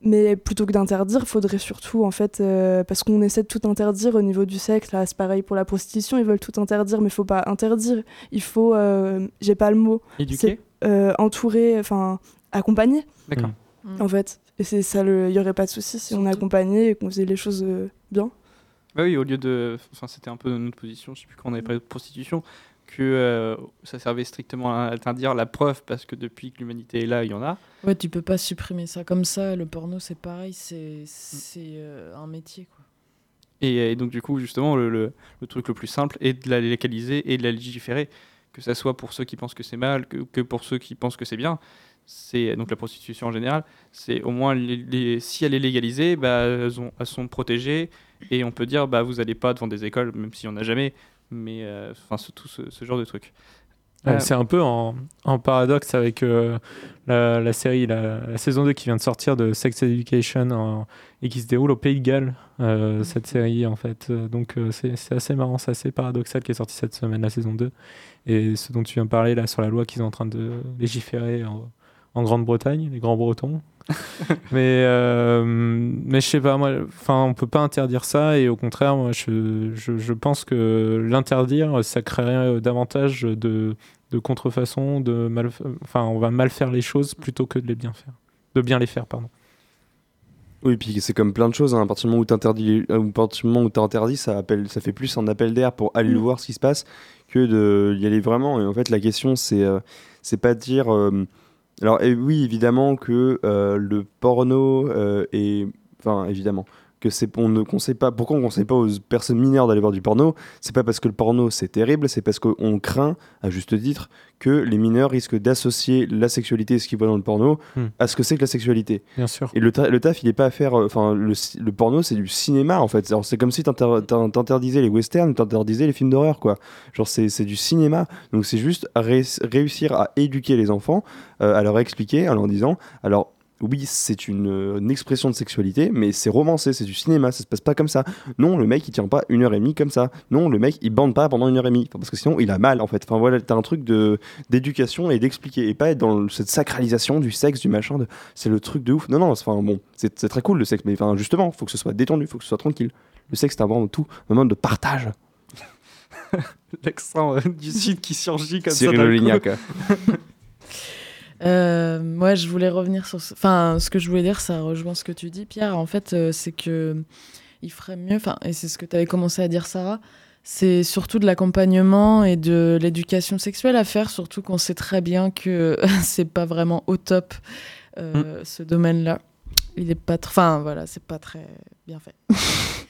Mais plutôt que d'interdire, faudrait surtout, en fait, euh, parce qu'on essaie de tout interdire au niveau du sexe, là, c'est pareil pour la prostitution, ils veulent tout interdire, mais il faut pas interdire. Il faut, euh, j'ai pas le mot, Éduqué euh, entourer, enfin, accompagner, D'accord. En fait. Et c'est ça, il y aurait pas de souci si on accompagnait et qu'on faisait les choses euh, bien. Bah oui, au lieu de. Enfin, c'était un peu notre position, je sais plus quand on avait parlé de prostitution, que euh, ça servait strictement à interdire la preuve parce que depuis que l'humanité est là, il y en a. Ouais, tu peux pas supprimer ça comme ça. Le porno, c'est pareil, c'est c'est euh, un métier, quoi. Et, et donc, du coup, justement, le, le- le truc le plus simple est de la légaliser et de la légiférer. Que ça soit pour ceux qui pensent que c'est mal, que, que pour ceux qui pensent que c'est bien. C'est donc la prostitution en général. C'est au moins, les, les- si elle est légalisée, bah, elles, ont- elles sont protégées. Et on peut dire, bah, vous n'allez pas devant des écoles, même s'il n'y en a jamais. Mais euh, enfin, ce- tout ce, ce genre de. Ouais, Euh, C'est un peu en, en paradoxe avec euh, la, la série, la, la saison 2 qui vient de sortir de Sex Education en- et qui se déroule au Pays de Galles, euh, cette série en fait. Donc c'est c'est assez marrant, c'est assez paradoxal qui est sorti cette semaine, la saison 2. Et ce dont tu viens de parler là sur la loi qu'ils sont en train de légiférer en, en Grande-Bretagne, les Grands Bretons. [LAUGHS] mais euh, mais je sais pas moi enfin on peut pas interdire ça et au contraire moi je, je, je pense que l'interdire ça créerait euh, davantage de de contrefaçon de mal enfin on va mal faire les choses plutôt que de les bien faire de bien les faire pardon Oui, puis c'est comme plein de choses. hein. À partir du moment où t'interdis, euh, à partir du moment où t'interdis, ça appelle, ça fait plus un appel d'air pour aller le Mm. voir ce qui se passe que de y aller vraiment. Et en fait, la question, c'est, euh, c'est pas de dire. euh, alors, oui, évidemment que euh, le porno euh, est, enfin, évidemment que c'est, on ne conseille pas. Pourquoi on conseille pas aux personnes mineures d'aller voir du porno? C'est pas parce que le porno c'est terrible, c'est parce qu'on craint, à juste titre, que les mineurs risquent d'associer la sexualité et ce qu'ils voient dans le porno Mm. à ce que c'est que la sexualité. bien sûr Et le, ta- le taf, il est pas à faire. euh, Enfin, le, porno, c'est du cinéma en fait. C'est comme si t'inter- t'in- t'interdisais les westerns, t'interdisais les films d'horreur, quoi. Genre, c'est c'est du cinéma. Donc, c'est juste ré- réussir à éduquer les enfants, euh, à leur expliquer, en leur disant alors. Oui, c'est une, euh, une expression de sexualité, mais c'est romancé, c'est du cinéma, ça se passe pas comme ça. Non, le mec il tient pas une heure et demie comme ça. Non, le mec il bande pas pendant une heure et demie, Enfin, parce que sinon il a mal en fait. Enfin voilà, t'as un truc de d'éducation et d'expliquer, et pas être dans cette sacralisation du sexe, du machin, de c'est le truc de ouf. Non, non, c'est- enfin bon, c'est c'est très cool le sexe, mais enfin justement, faut que ce soit détendu, faut que ce soit tranquille. Le sexe, c'est avant tout un moment de partage. [LAUGHS] l'accent euh, du sud qui surgit comme Cyril ça. Lignac. [LAUGHS] Euh, moi, je voulais revenir sur. ce- Enfin, ce que je voulais dire, ça rejoint ce que tu dis, Pierre. En fait, euh, c'est que il ferait mieux. Enfin, et c'est ce que tu avais commencé à dire, Sarah. C'est surtout de l'accompagnement et de l'éducation sexuelle à faire, surtout qu'on sait très bien que [LAUGHS] c'est pas vraiment au top euh, ce domaine-là. Il est pas. tr- Enfin, voilà, c'est pas très bien fait. [LAUGHS]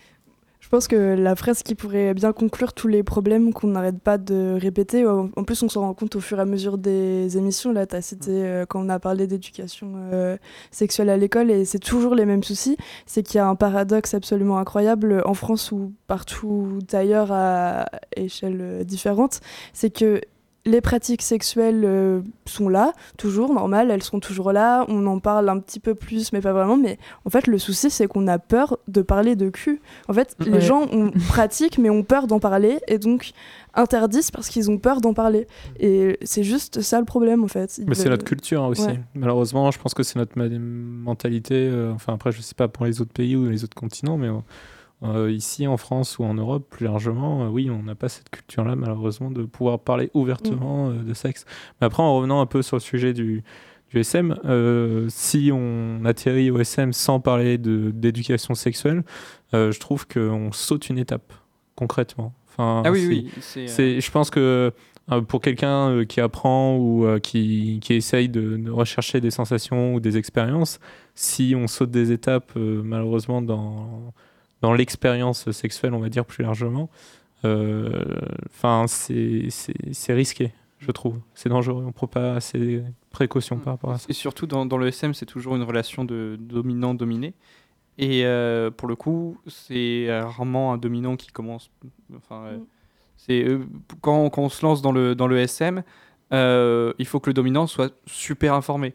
Je pense que la phrase qui pourrait bien conclure tous les problèmes qu'on n'arrête pas de répéter, en plus on s'en rend compte au fur et à mesure des émissions, là tu as cité euh, quand on a parlé d'éducation euh, sexuelle à l'école, et c'est toujours les mêmes soucis, c'est qu'il y a un paradoxe absolument incroyable en France ou partout ailleurs à échelle euh, différente, c'est que les pratiques sexuelles euh, sont là, toujours, normales, elles sont toujours là, on en parle un petit peu plus, mais pas vraiment, mais en fait le souci c'est qu'on a peur de parler de cul. En fait, les Ouais. gens ont, [LAUGHS] pratiquent mais ont peur d'en parler et donc interdisent parce qu'ils ont peur d'en parler. Et c'est juste ça le problème en fait. Ils Mais c'est notre culture hein, aussi. Ouais. Malheureusement, je pense que c'est notre mentalité. euh, enfin, après, je sais pas pour les autres pays ou les autres continents, mais euh, ici en France ou en Europe, plus largement, euh, oui, on n'a pas cette culture-là, malheureusement, de pouvoir parler ouvertement euh, de sexe. Mais après, en revenant un peu sur le sujet du, du SM, euh, si on atterrit au SM sans parler de- d'éducation sexuelle, euh, je trouve qu'on saute une étape, concrètement. Enfin, Ah oui, oui. C'est, euh, je pense que euh, pour quelqu'un euh, qui apprend ou euh, qui, qui essaye de, de rechercher des sensations ou des expériences, si on saute des étapes, euh, malheureusement, dans, dans l'expérience sexuelle, on va dire plus largement, euh, enfin, c'est, risqué, je trouve. C'est dangereux. On ne prend pas assez de précautions par rapport à ça. Et surtout dans, dans le SM, c'est toujours une relation de dominant-dominé. Et euh, pour le coup, c'est rarement un dominant qui commence. Enfin, euh, quand, quand on se lance dans le, dans le SM, il faut que le dominant soit super informé.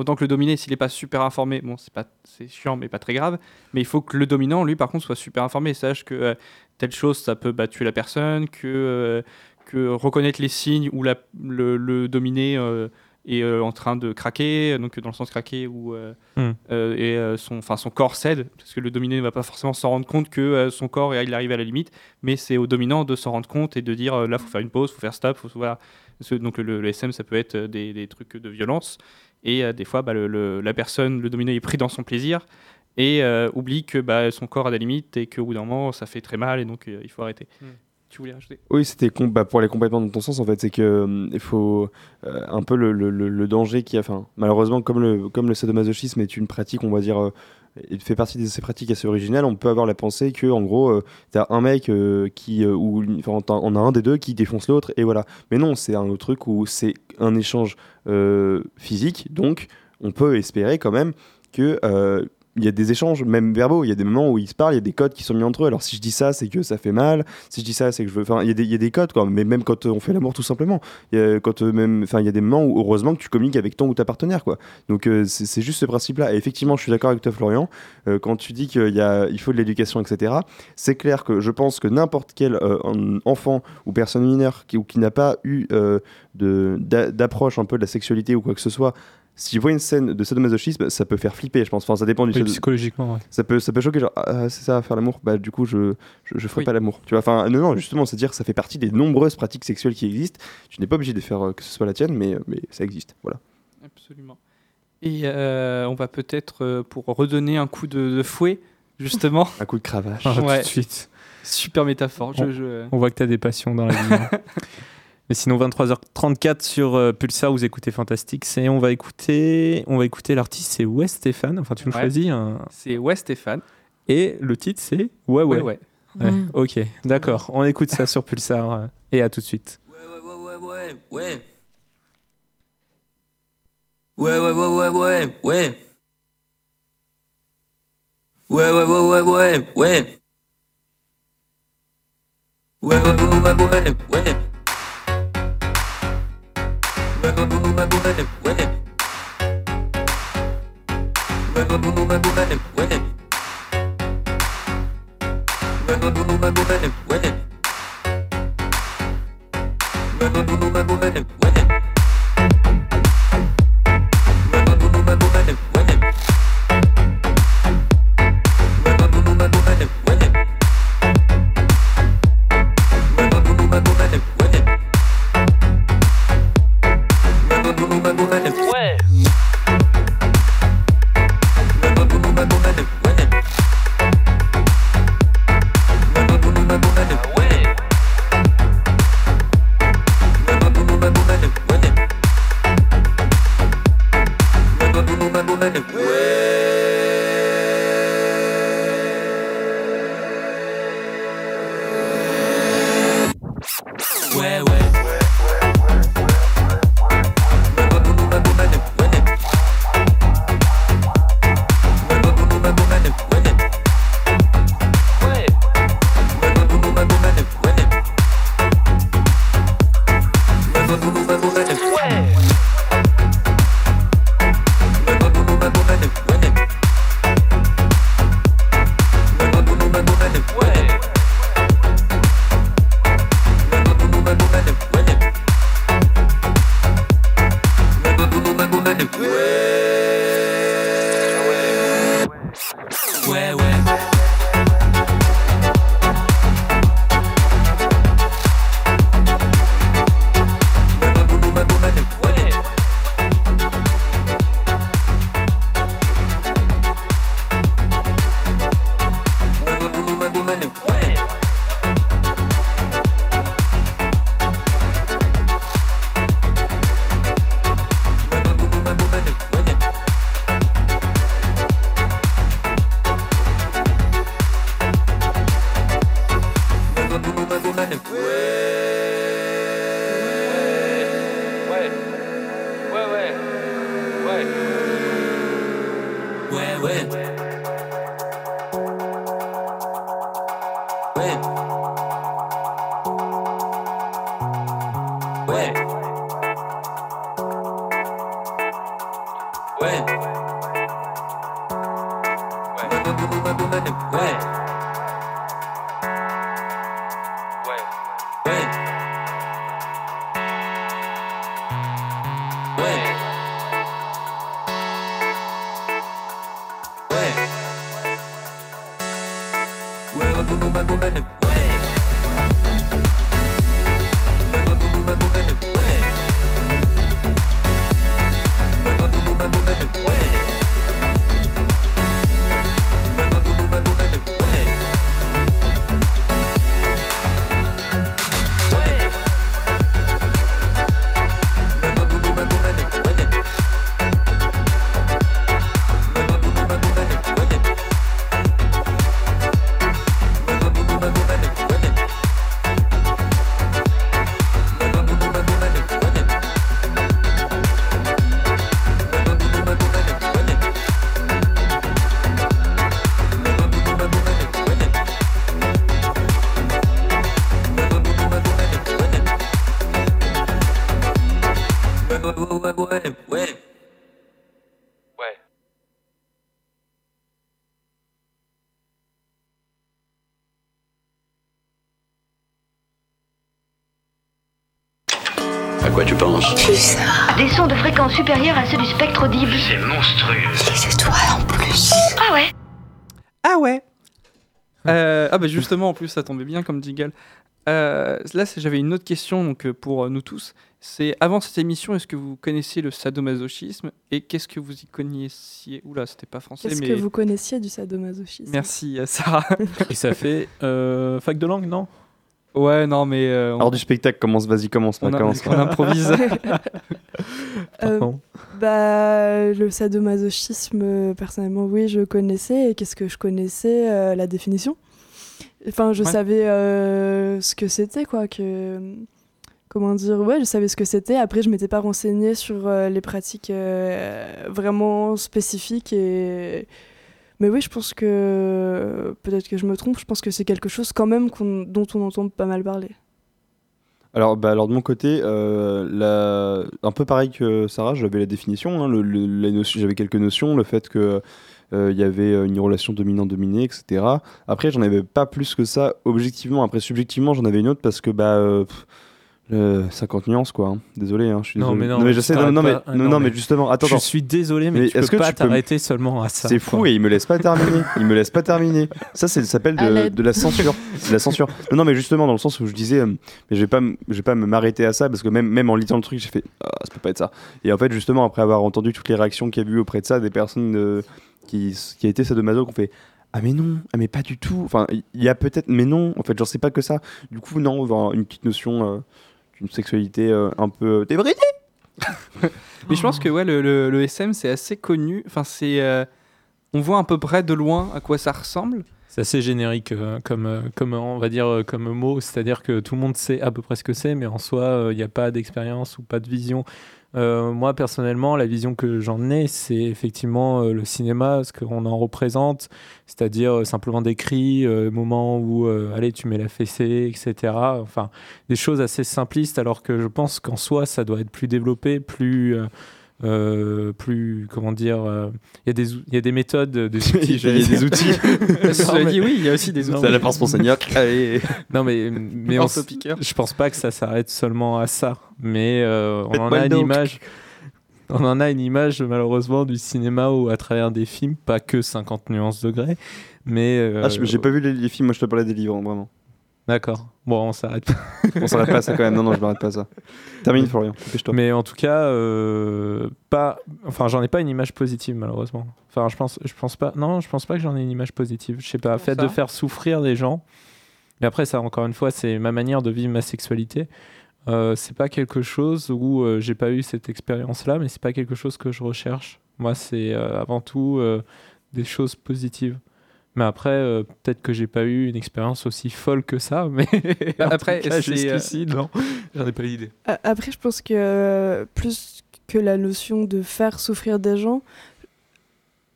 Autant que le dominé, s'il n'est pas super informé, bon, c'est pas, c'est chiant, mais pas très grave. Mais il faut que le dominant, lui, par contre, soit super informé, sache que euh, telle chose, ça peut bah, tuer la personne, que, euh, que reconnaître les signes où la, le, le dominé euh, est en train de craquer, donc dans le sens craquer où Hmm. et son, enfin son corps cède, parce que le dominé ne va pas forcément s'en rendre compte que son corps il arrive à la limite, mais c'est au dominant de s'en rendre compte et de dire là faut faire une pause, faut faire stop, faut, voilà. Donc le, le SM ça peut être des, des trucs de violence et euh, des fois bah, la personne, le dominé est pris dans son plaisir et euh, oublie que bah, son corps a des limites et qu'au bout d'un moment ça fait très mal et donc euh, il faut arrêter. Hmm. Tu voulais rajouter Oui, c'était bah, pour aller complètement dans ton sens, en fait, c'est que euh, faut euh, un peu le, le- le- danger qui a. Enfin, malheureusement, comme le, comme sadomasochisme est une pratique, on va dire, euh, il fait partie de ces pratiques assez originales, on peut avoir la pensée que, en gros, euh, t'as un mec qui. ou enfin, on a un des deux qui défonce l'autre, et voilà. Mais non, c'est un autre truc où c'est un échange physique, donc on peut espérer quand même que. Il y a des échanges, même verbaux, il y a des moments où ils se parlent, il y a des codes qui sont mis entre eux. Alors si je dis ça, c'est que ça fait mal. Si je dis ça, c'est que je veux. Enfin, il y, a des- codes, quoi. Mais même quand on fait l'amour, tout simplement. Il y a, quand, euh, y a des moments où, heureusement, que tu communiques avec ton ou ta partenaire, quoi. Donc, euh, c'est juste ce principe-là. Et effectivement, je suis d'accord avec toi, Florian. Euh, quand tu dis qu'il faut de l'éducation, etc., c'est clair que je pense que n'importe quel en- enfant ou personne mineure qui, ou qui n'a pas eu d'approche un peu de la sexualité ou quoi que ce soit, s'il voit une scène de sadomasochisme, ça peut faire flipper, je pense. Enfin, ça dépend du Oui, psychologiquement, ouais. ça peut ça peut choquer genre ah, c'est ça faire l'amour bah du coup je je, je ferai Oui. pas l'amour tu vois enfin non non justement c'est à dire que ça fait partie des nombreuses pratiques sexuelles qui existent tu n'es pas obligé de faire euh, que ce soit la tienne mais mais ça existe voilà Absolument. Et euh, on va peut-être, euh, pour redonner un coup de, de fouet, justement, [LAUGHS] un coup de cravache Ah, Ouais. Tout de suite. super métaphore. Je, je- On voit que tu as des passions dans la vie. [LAUGHS] hein. Mais sinon 23h34 sur euh, Pulsar, vous écoutez Fantastique, et on va écouter, on va écouter l'artiste, c'est Wes Stéphane. Enfin, tu me Ouais. choisis. un- C'est ouais Stéphane. Et le titre, c'est Ouais, ouais. Ouais, ouais. Ouais. Ok, d'accord. On écoute ça sur Pulsar. euh, Et à tout de suite. Ouais, ouais, ouais, ouais. Ouais, ouais, ouais, ouais, ouais, ouais. Ouais, ouais, ouais, ouais, ouais, ouais. Ouais, ouais, ouais, ouais, ouais, ouais. Ouais, ouais, Ouais, ouais, ouais. Ouais. À quoi tu penses? Pulsar. Des sons de fréquence supérieure à ceux du spectre audible. C'est monstrueux. Les étoiles en plus. Ah ouais Ah ouais Euh, Ah bah justement, en plus, ça tombait bien comme jingle. Euh, là, j'avais une autre question donc, euh, pour euh, nous tous. C'est avant cette émission, est-ce que vous connaissiez le sadomasochisme et qu'est-ce que vous y connaissiez? Oula, c'était pas français, Qu'est-ce mais que vous connaissiez du sadomasochisme? Merci Sarah. [LAUGHS] Et ça fait euh, fac de langue, non? Ouais, non, mais euh, on, Hors du spectacle, commence, vas-y, commence. on, a- commence. on improvise. [LAUGHS] Euh. Bah, le sadomasochisme, personnellement, oui, je connaissais. Et qu'est-ce que je connaissais Euh, La définition? Enfin, je Ouais. savais euh, ce que c'était, quoi. Que... Comment dire Ouais, je savais ce que c'était. Après, je m'étais pas renseignée sur euh, les pratiques euh, vraiment spécifiques. Et... Mais oui, je pense que. Peut-être que je me trompe. Je pense que c'est quelque chose, quand même, dont on entend pas mal parler. Alors, bah, alors de mon côté, euh, la- un peu pareil que Sarah, j'avais la définition, hein, le- le- notions- j'avais quelques notions, le fait que il y avait euh, une relation dominant-dominé, etc. Après, j'en avais pas plus que ça objectivement. Après, subjectivement, j'en avais une autre parce que bah euh, pff, euh, 50 nuances quoi. hein. Désolé, hein, je suis Non, désolé. mais non, je sais, non, mais. Ah, non, non, non, mais justement, attends, Je attends. suis désolé, mais, Mais tu est-ce peux que pas tu peux me- t'arrêter seulement à ça. C'est fou et il me laisse pas terminer. Il me laisse pas terminer. Ça, ça s'appelle de, la censure. C'est de la censure. Non, non, mais justement dans le sens où je disais, euh, mais je vais pas, je vais pas me m'arrêter à ça parce que même, même en lisant le truc, j'ai fait, ah, ça peut pas être ça. Et en fait, justement, après avoir entendu toutes les réactions qu'il y a eu auprès de ça, des personnes euh, qui, qui a été sadomaso, qui ont fait. Ah mais non, ah mais pas du tout. Enfin, il y a peut-être, mais non. En fait, j'en sais pas que ça. Du coup, non, on va avoir une petite notion euh, d'une sexualité euh, un peu débridée. [LAUGHS] Mais je pense que ouais, le, le- le SM, c'est assez connu. Enfin, c'est. euh, on voit à peu près de loin à quoi ça ressemble. C'est assez générique euh, comme, euh, comme, on va dire, euh, comme mot, c'est-à-dire que tout le monde sait à peu près ce que c'est, mais en soi, il n'y a pas d'expérience ou pas de vision. Euh, moi, personnellement, la vision que j'en ai, c'est effectivement euh, le cinéma, ce qu'on en représente, c'est-à-dire euh, simplement des cris, moments où, allez, tu mets la fessée, etc. Enfin, des choses assez simplistes, alors que je pense qu'en soi, ça doit être plus développé, plus... euh, euh, plus comment dire euh, il y a des ou- il y a des méthodes des outils [LAUGHS] Il y a des outils. [LAUGHS] Non, mais- dit, oui, il y a aussi des outils. C'est la monseigneur. [LAUGHS] Allez. non mais mais on, je pense pas que ça s'arrête seulement à ça mais euh, on en a une donc. image on en a une image malheureusement du cinéma ou à travers des films pas que 50 nuances degrés mais euh, Ah, je- j'ai pas vu les, les films, moi je te parlais des livres, hein, vraiment. D'accord bon on s'arrête pas. On s'arrête pas à ça quand même. Non, non, je m'arrête pas à ça. Termine, Florian. Dépêche-toi. mais en tout cas euh, pas enfin j'en ai pas une image positive malheureusement enfin je pense je pense pas non je pense pas que j'en ai une image positive je sais pas fait ça de faire souffrir des gens mais après ça encore une fois c'est ma manière de vivre ma sexualité Euh, c'est pas quelque chose où euh, j'ai pas eu cette expérience là mais c'est pas quelque chose que je recherche moi c'est euh, avant tout euh, des choses positives mais après euh, peut-être que j'ai pas eu une expérience aussi folle que ça mais [LAUGHS] Bah, après, c'est, jusqu'ici non j'en ai pas idée A- Après, je pense que euh, plus que la notion de faire souffrir des gens,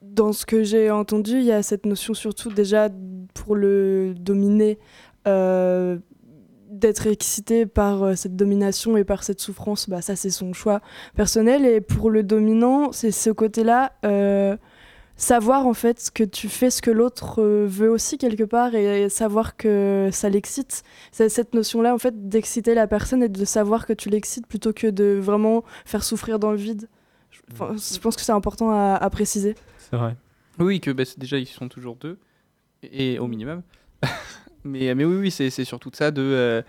dans ce que j'ai entendu, il y a cette notion surtout déjà pour le dominer, euh, d'être excité par euh, cette domination et par cette souffrance, bah, ça c'est son choix personnel. Et pour le dominant, c'est ce côté-là, euh, savoir en fait que tu fais ce que l'autre euh, veut aussi quelque part et savoir que ça l'excite. C'est cette notion-là en fait d'exciter la personne et de savoir que tu l'excites plutôt que de vraiment faire souffrir dans le vide. Je, enfin, je pense que c'est important à, à préciser. c'est vrai Oui, que bah, déjà ils sont toujours deux, et au minimum. [LAUGHS] mais, mais oui, oui, c'est c'est surtout de ça, de, euh,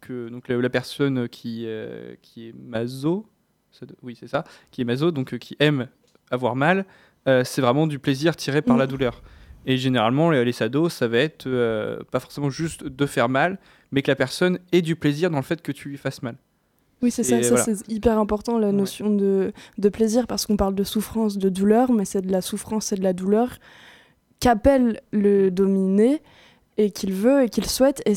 que donc, la, la personne qui, euh, qui est maso, ça doit- oui c'est ça, qui est maso, donc euh, qui aime avoir mal, euh, c'est vraiment du plaisir tiré par la douleur. Et généralement, les, les sados, ça va être euh, pas forcément juste de faire mal, mais que la personne ait du plaisir dans le fait que tu lui fasses mal. Oui, c'est ça, ça voilà. c'est hyper important, la Ouais. notion de, de plaisir, parce qu'on parle de souffrance, de douleur, mais c'est de la souffrance et de la douleur qu'appelle le dominé et qu'il veut et qu'il souhaite. Et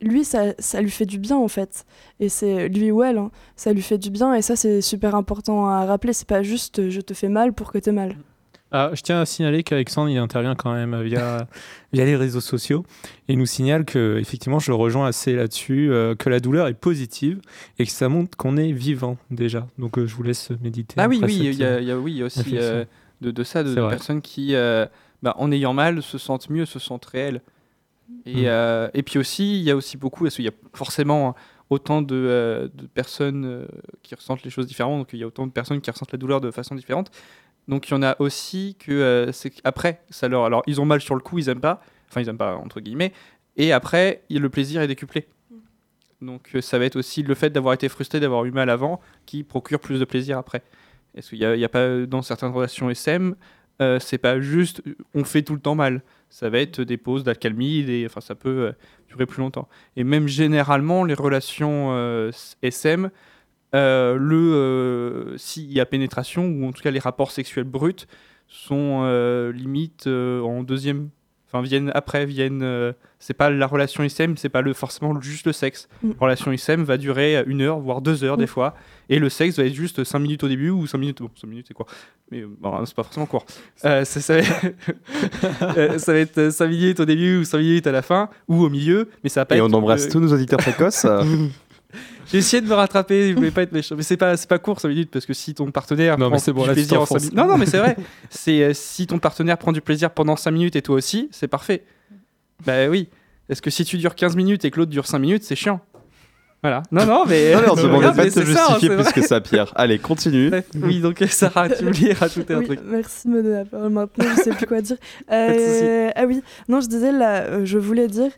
lui, ça, ça lui fait du bien, en fait. Et c'est lui ou elle, hein, ça lui fait du bien. Et ça, c'est super important à rappeler. C'est pas juste euh, je te fais mal pour que t'aies mal. Ah, je tiens à signaler qu'Alexandre il intervient quand même via, [LAUGHS] via les réseaux sociaux et nous signale que effectivement je le rejoins assez là-dessus euh, que la douleur est positive et que ça montre qu'on est vivant déjà. Donc euh, je vous laisse méditer. Ah oui, oui, il y a, il y a- oui, aussi euh, de, de ça, de, personnes qui, bah, en ayant mal, se sentent mieux, se sentent réelles. Et, Mm. et puis aussi, il y a aussi beaucoup, parce qu'il y a forcément autant de, euh, de personnes euh, qui ressentent les choses différemment, donc il y a autant de personnes qui ressentent la douleur de façon différente. Donc il y en a aussi que euh, c'est après, ça leur, alors ils ont mal sur le coup, ils aiment pas, enfin ils aiment pas entre guillemets, et après le plaisir est décuplé. Donc euh, ça va être aussi le fait d'avoir été frustré, d'avoir eu mal avant, qui procure plus de plaisir après. Est-ce qu'il n'y a, a pas euh, dans certaines relations SM, euh, c'est pas juste on fait tout le temps mal. Ça va être des pauses d'accalmie, des, enfin ça peut euh, durer plus longtemps. Et même généralement les relations SM, le euh, s'il y a pénétration ou en tout cas les rapports sexuels bruts sont euh, limite euh, en deuxième, enfin viennent après, viennent. euh, c'est pas la relation SM, c'est pas le forcément juste le sexe. Mm. La relation SM va durer une heure voire deux heures des Mm. fois, et le sexe va être juste 5 minutes au début ou 5 minutes. Bon, 5 minutes c'est quoi Mais euh, bon, c'est pas forcément court. Euh, ça, ça va... [LAUGHS] euh, ça va être 5 minutes au début ou 5 minutes à la fin ou au milieu, mais ça va pas Et être, on embrasse euh, tous nos auditeurs précoces. [LAUGHS] euh, j'ai essayé de me rattraper, je voulais pas être méchant, mais c'est pas c'est pas court 5 minutes parce que si ton partenaire Non, mais prend c'est bon, du là, plaisir en 5 t'enfonces. minutes. Non non, mais c'est vrai. [LAUGHS] C'est euh, si ton partenaire prend du plaisir pendant 5 minutes et toi aussi, c'est parfait. Bah oui. Est-ce que si tu dures 15 minutes et que l'autre dure 5 minutes, c'est chiant. Voilà. Non non, mais Non, mais on se [LAUGHS] demandait Non, pas mais de te ça, justifier plus que ça, Pierre. Allez, continue. Oui, donc Sarah, tu voulais rajouter un Oui, truc. merci de me donner la parole maintenant, je sais plus quoi dire. Euh, ah oui, non, je disais là, euh, je voulais dire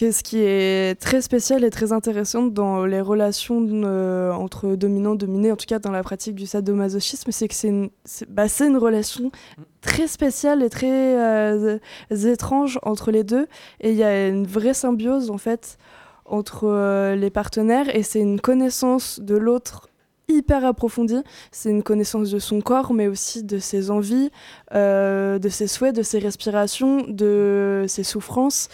ce qui est très spécial et très intéressant dans les relations euh, entre dominant dominé, en tout cas dans la pratique du sadomasochisme, c'est que c'est une, bah, relation très spéciale et très euh, étrange entre les deux. Et il y a une vraie symbiose en fait entre euh, les partenaires et c'est une connaissance de l'autre hyper approfondie. C'est une connaissance de son corps, mais aussi de ses envies, euh, de ses souhaits, de ses respirations, de ses souffrances.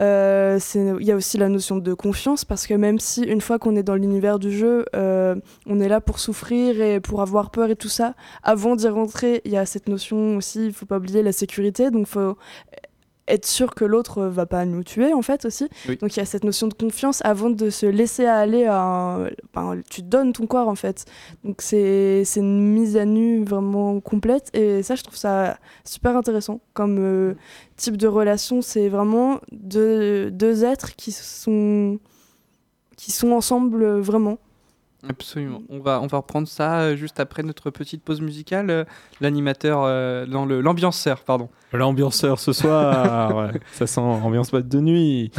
Euh, Il y a aussi la notion de confiance, parce que même si une fois qu'on est dans l'univers du jeu, euh, on est là pour souffrir et pour avoir peur et tout ça, avant d'y rentrer, il y a cette notion aussi, il faut pas oublier la sécurité, donc faut être sûr que l'autre va pas nous tuer en fait aussi. Oui. Donc il y a cette notion de confiance avant de se laisser aller à un... ben, tu donnes ton corps en fait. Donc c'est c'est une mise à nu vraiment complète et ça je trouve ça super intéressant comme euh, type de relation. C'est vraiment deux, deux êtres qui sont qui sont ensemble euh, vraiment. Absolument. On va, on va reprendre ça euh, juste après notre petite pause musicale. euh, L'animateur, euh, dans le l'ambianceur, pardon. L'ambianceur ce soir, [LAUGHS] ouais, ça sent ambiance boîte de nuit.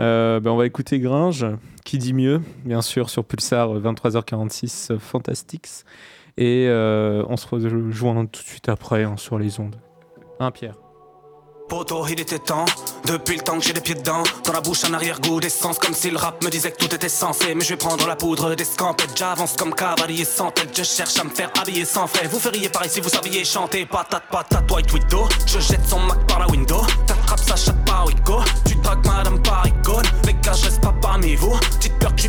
Euh, ben, on va écouter Gringe, qui dit mieux, bien sûr, sur Pulsar euh, 23h46 euh, Fantastics. Et euh, on se rejoint tout de suite après hein, sur les ondes. Hein, Pierre Poto, il était temps, depuis le temps que j'ai les pieds dedans. Dans la bouche, un arrière-goût d'essence, comme si le rap me disait que tout était censé. Mais je vais prendre la poudre des scampettes, j'avance comme cavalier sans tête. Je cherche à me faire habiller sans frais. Vous feriez pareil si vous saviez chanter. Patate, patate, white widow. Je jette son Mac par la window. T'attrapes sa chatte par Rico. Tu dragues madame par icône. Les gars, je pas parmi vous. Petite peur que je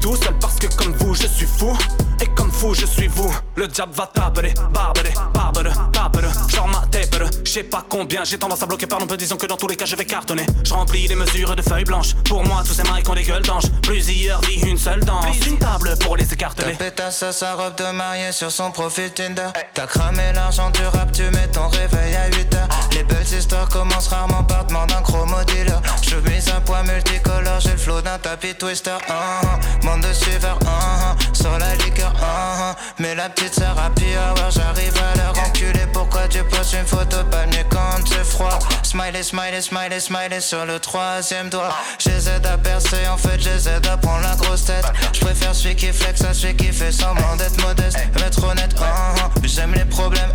tout seul parce que comme vous, je suis fou. Et comme fou, je suis vous. Le diable va taper, barber, barber, taper. Genre ma taper. Je sais pas combien, j'ai tendance à bloquer par peu disons que dans tous les cas je vais cartonner. Je remplis les mesures de feuilles blanches. Pour moi, tous ces mailles ont des gueules d'ange. Plusieurs vies, une seule danse. Une table pour les écarteler. Ta pétasse à sa robe de mariée sur son profil Tinder. T'as cramé l'argent du rap, tu mets ton réveil à 8 heures. Les belles histoires commencent rarement par demande d'un chromo dealer. Je mise un poids multicolore, j'ai le flow d'un tapis twister. Uh -huh. De suiveurs, uh -huh. sur la liqueur, uh -huh. mais la petite sœur happy hour, j'arrive à leur enculer. Pourquoi tu poses une photo palmée quand c'est froid? Smiley, smiley, smiley, smiley sur le troisième doigt. J'essaie d'apercer, en fait j'essaie d'apprendre la grosse tête. Je préfère celui qui flex à celui qui fait semblant d'être modeste. Être honnête, uh -huh. j'aime les problèmes,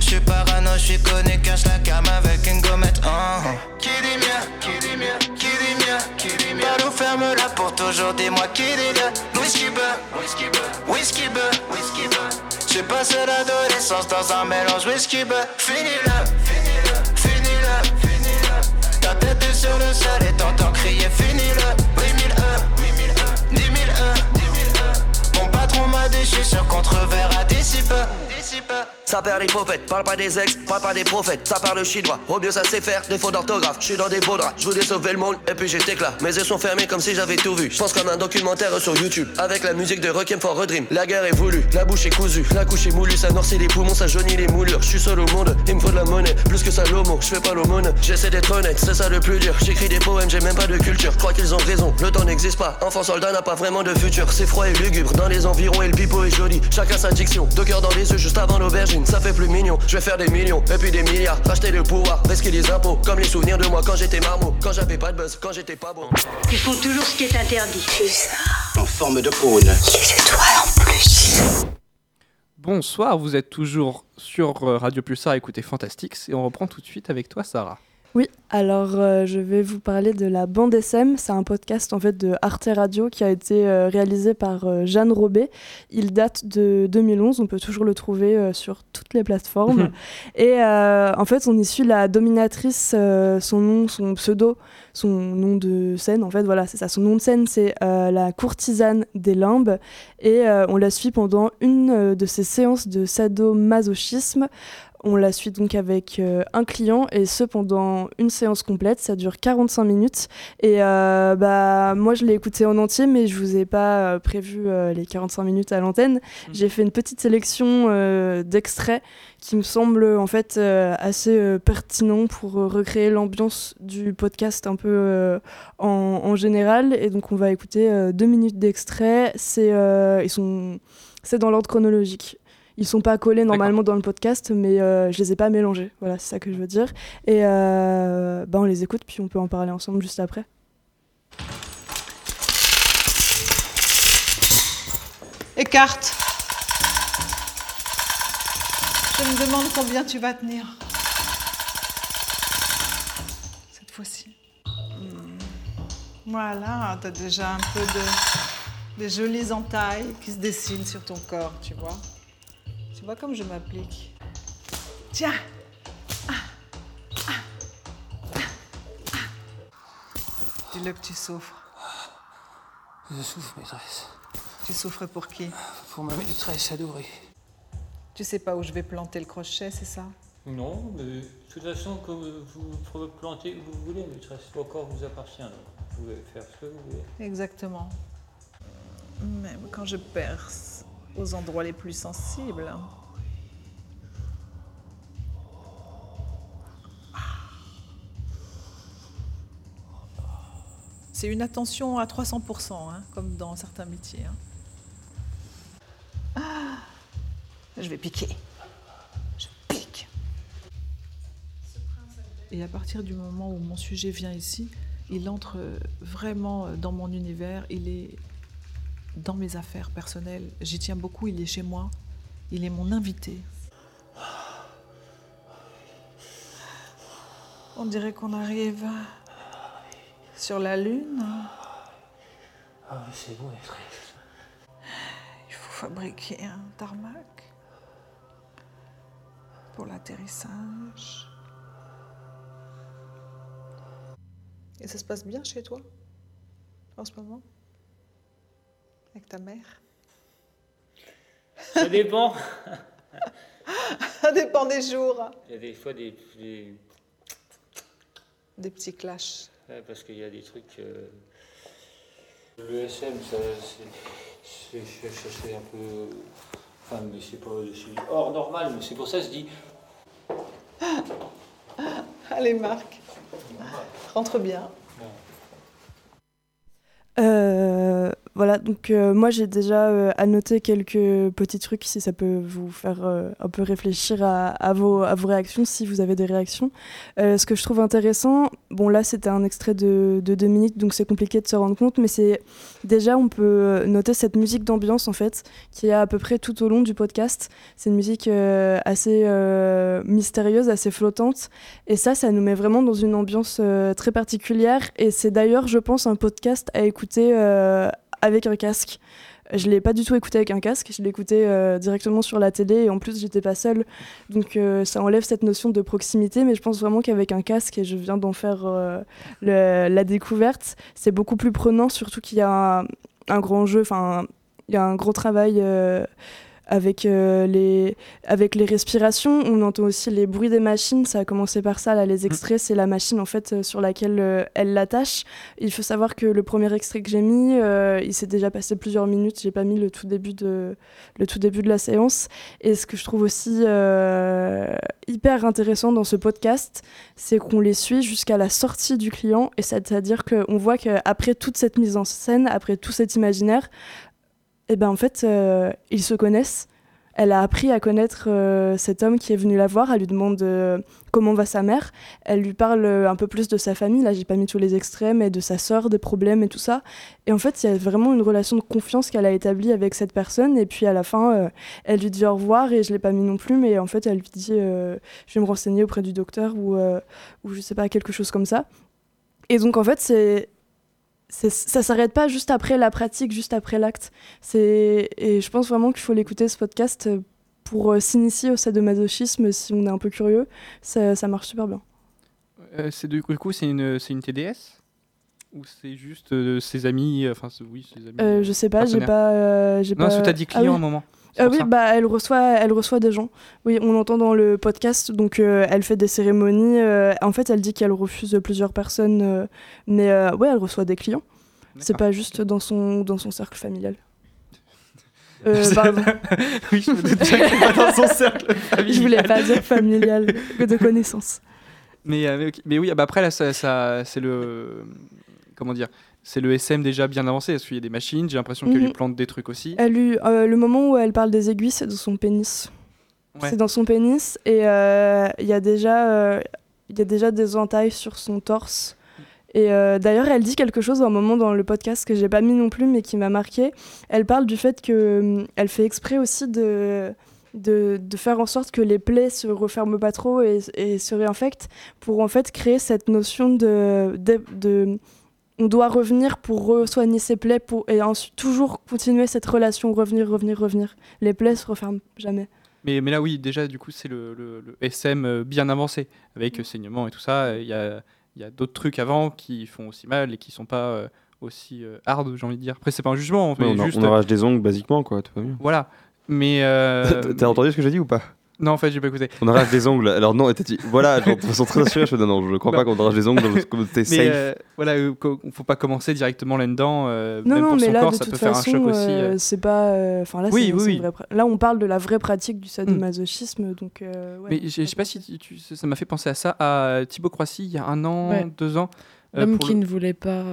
je suis parano, je suis connu, cache la cam avec une gommette. Qui dit mieux, qui dit mieux, qui dit ferme là pour toujours, dis-moi qui le whisky beurre, whisky beurre, whisky beurre, whisky beurre. J'ai passé l'adolescence dans un mélange whisky beurre. Finis-le, finis-le, finis-le, finis-le. Ta tête est sur le sol et t'entends crier finis-le. 8000 E, 8000 E, 10 000 E, 10 000 E. Mon patron m'a dit, je suis sûr qu'on te reverra Ça perd les prophètes, parle pas des ex, parle pas des prophètes, ça parle chinois. Au mieux ça sait faire, défaut d'orthographe. Je suis dans des beaux draps, je voulais sauver le monde, et puis j'étais là. Mes yeux sont fermés comme si j'avais tout vu. Je pense comme un documentaire sur YouTube, avec la musique de Requiem for a Dream. La guerre est voulue, la bouche est cousue, la couche est moulue, ça noircit les poumons, ça jaunit les moulures. Je suis seul au monde, il me faut de la monnaie, plus que ça l'homo, je fais pas l'aumône. J'essaie d'être honnête, c'est ça le plus dur. J'écris des poèmes, j'ai même pas de culture. Crois qu'ils ont raison, le temps n'existe pas. Enfant soldat n'a pas vraiment de futur. C'est froid et lugubre, dans les environs et le pipeau est joli. Chacun sa diction, deux cœurs dans les yeux juste avant l'aubergine, ça fait plus mignon. Je vais faire des millions et puis des milliards, racheter le pouvoir, risquer les impôts, comme les souvenirs de moi quand j'étais marmot, quand j'avais pas de buzz, quand j'étais pas bon. Ils font toujours ce qui est interdit. En forme de cône. Des étoiles en plus. Bonsoir, vous êtes toujours sur euh, Radio Pulsar à écouter Fantastics et on reprend tout de suite avec toi, Sarah. Oui, alors euh, je vais vous parler de la bande SM. C'est un podcast en fait de Arte Radio qui a été euh, réalisé par euh, Jeanne Robet. Il date de 2011. On peut toujours le trouver sur toutes les plateformes. [LAUGHS] Et en fait, on y suit la dominatrice. son nom, son pseudo, son nom de scène. En fait, voilà, c'est ça. Son nom de scène, c'est la courtisane des limbes. Et on la suit pendant une de ses séances de sadomasochisme. On la suit donc avec euh, un client et ce pendant une séance complète, ça dure 45 minutes. Et euh, bah, moi je l'ai écouté en entier, mais je vous ai pas euh, prévu les 45 minutes à l'antenne. J'ai fait une petite sélection d'extraits qui me semblent en fait assez pertinents pour recréer l'ambiance du podcast un peu en, en général. Et donc on va écouter deux minutes d'extraits. C'est ils sont c'est dans l'ordre chronologique. Ils sont pas collés normalement dans le podcast, mais euh, je les ai pas mélangés. Voilà, c'est ça que je veux dire. Et euh, bah, on les écoute, puis on peut en parler ensemble juste après. Écarte. Je me demande combien tu vas tenir. Cette fois-ci. Hmm. Voilà, t'as déjà un peu de Des jolies entailles qui se dessinent sur ton corps, tu vois. Tu vois comme je m'applique. Tiens Dis-le que tu souffres. Je souffre, maîtresse. Tu souffres pour qui? Pour ma maîtresse adorée. Tu sais pas où je vais planter le crochet, c'est ça? Non, mais de toute façon, comme vous pouvez planter où vous voulez, maîtresse, le corps vous appartient. donc Vous pouvez faire ce que vous voulez. Exactement. Même quand je perce aux endroits les plus sensibles. C'est une attention à 300%, hein, comme dans certains métiers. hein. Ah, je vais piquer. Je pique. Et à partir du moment où mon sujet vient ici, il entre vraiment dans mon univers, il est dans mes affaires personnelles. J'y tiens beaucoup, il est chez moi, il est mon invité. On dirait qu'on arrive sur la Lune. Ah, mais c'est beau. Il faut fabriquer un tarmac pour l'atterrissage. Et ça se passe bien chez toi en ce moment? Avec ta mère? Ça dépend. [LAUGHS] Ça dépend des jours. Il y a des fois des. des- Des petits clashs. ouais, parce qu'il y a des trucs. euh, Le SM, ça, c'est. un peu. Enfin, mais c'est pas. C'est hors normal, mais c'est pour ça que je dis. [LAUGHS] Allez, Marc. Rentre bien. Euh, voilà, donc euh, moi j'ai déjà euh, annoté quelques petits trucs si ça peut vous faire euh, un peu réfléchir à, vos, à vos réactions, si vous avez des réactions. Euh, ce que je trouve intéressant, bon là c'était un extrait de, de deux minutes donc c'est compliqué de se rendre compte, mais c'est déjà on peut noter cette musique d'ambiance en fait qui est à peu près tout au long du podcast. C'est une musique euh, assez euh, mystérieuse, assez flottante et ça, ça nous met vraiment dans une ambiance euh, très particulière et c'est d'ailleurs je pense un podcast à écouter euh, avec un casque. Je l'ai pas du tout écouté avec un casque, je l'ai écouté euh, directement sur la télé et en plus j'étais pas seule, donc euh, ça enlève cette notion de proximité. Mais je pense vraiment qu'avec un casque, et je viens d'en faire euh, la découverte, c'est beaucoup plus prenant, surtout qu'il y a un, un grand jeu, enfin il y a un gros travail. Avec, euh, les, avec les respirations, on entend aussi les bruits des machines. Ça a commencé par ça, là, les extraits, c'est la machine en fait euh, sur laquelle euh, elle l'attache. Il faut savoir que le premier extrait que j'ai mis, euh, il s'est déjà passé plusieurs minutes. J'ai pas mis le tout début de le tout début de la séance. Et ce que je trouve aussi hyper intéressant dans ce podcast, c'est qu'on les suit jusqu'à la sortie du client. Et c'est-à-dire qu'on voit qu'après toute cette mise en scène, après tout cet imaginaire, et ben en fait, euh, ils se connaissent. Elle a appris à connaître euh, cet homme qui est venu la voir. Elle lui demande euh, comment va sa mère. Elle lui parle un peu plus de sa famille. Là, j'ai pas mis tous les extrêmes, mais de sa sœur, des problèmes et tout ça. Et en fait, il y a vraiment une relation de confiance qu'elle a établie avec cette personne. Et puis à la fin, elle lui dit au revoir et je l'ai pas mis non plus, mais en fait, elle lui dit je vais me renseigner auprès du docteur ou, ou je sais pas, quelque chose comme ça. Et donc en fait, c'est- ça s'arrête pas juste après la pratique, juste après l'acte. Et je pense vraiment qu'il faut l'écouter ce podcast euh, pour euh, s'initier au sadomasochisme si on est un peu curieux. Ça, ça marche super bien. Euh, c'est du coup, c'est une, TDS Ou c'est juste euh, ses amis euh, Enfin, c'est- oui, ses amis. Euh, je sais pas, j'ai pas, euh, j'ai Non, pas. parce que t'as dit Ah client oui. à un moment. Pour oui, ça. bah elle reçoit, elle reçoit des gens. Oui, on entend dans le podcast, donc euh, elle fait des cérémonies. euh, en fait, elle dit qu'elle refuse plusieurs personnes, euh, mais euh, ouais, elle reçoit des clients. C'est pas juste dans son dans son cercle familial. [LAUGHS] Euh, pardon. [LAUGHS] oui, je me doute bien pas dans son cercle Je voulais familial. pas dire familial, que de connaissances. Mais, euh, mais, oui, ah bah après, là, ça, ça- c'est le. Comment dire C'est le SM déjà bien avancé. Parce qu'il y a des machines, j'ai l'impression qu'elle Mhm. lui plante des trucs aussi. Elle eut, euh, le moment où elle parle des aiguilles, c'est dans son pénis. Ouais. C'est dans son pénis et euh, il y a déjà euh, y a déjà des entailles sur son torse. Et euh, d'ailleurs, elle dit quelque chose à un moment dans le podcast que j'ai pas mis non plus, mais qui m'a marqué. Elle parle du fait que hum, elle fait exprès aussi de, de, de faire en sorte que les plaies se referment pas trop et, et se réinfectent pour en fait créer cette notion de, de, de- on doit revenir pour soigner ses plaies pour, et ensuite toujours continuer cette relation, revenir, revenir, revenir. Les plaies se referment jamais. Mais, mais là, oui, déjà, du coup, c'est le, le- le SM euh, bien avancé, avec euh, saignement et tout ça. Il y a, il y a d'autres trucs avant qui font aussi mal et qui sont pas euh, aussi euh, hard, j'ai envie de dire. Après, c'est pas un jugement, on, juste. on arrache des ongles basiquement, quoi, tout va bien. Voilà. Mais. euh, T'as- [LAUGHS] T'as entendu ce que j'ai dit ou pas? Non, en fait, j'ai pas écouté. On arrache des ongles. Alors non, dit, voilà, genre, [LAUGHS] de façon très assurée, je fais, non, non, je crois Bah. pas qu'on arrache des ongles comme t'es Mais safe. euh, voilà, euh, faut pas commencer directement là-dedans. euh, Non, même non, pour mais son là, corps, de ça toute peut faire un façon, choc aussi. euh, euh. c'est pas. euh, Enfin, là, Oui, c'est- oui, oui. vraie là, on parle de la vraie pratique du sadomasochisme, donc. euh, ouais. Mais je sais pas si tu- tu- ça m'a fait penser à ça, à Thibaut Croissy, il y a un an, Ouais. deux ans. L'homme qui le- ne voulait pas.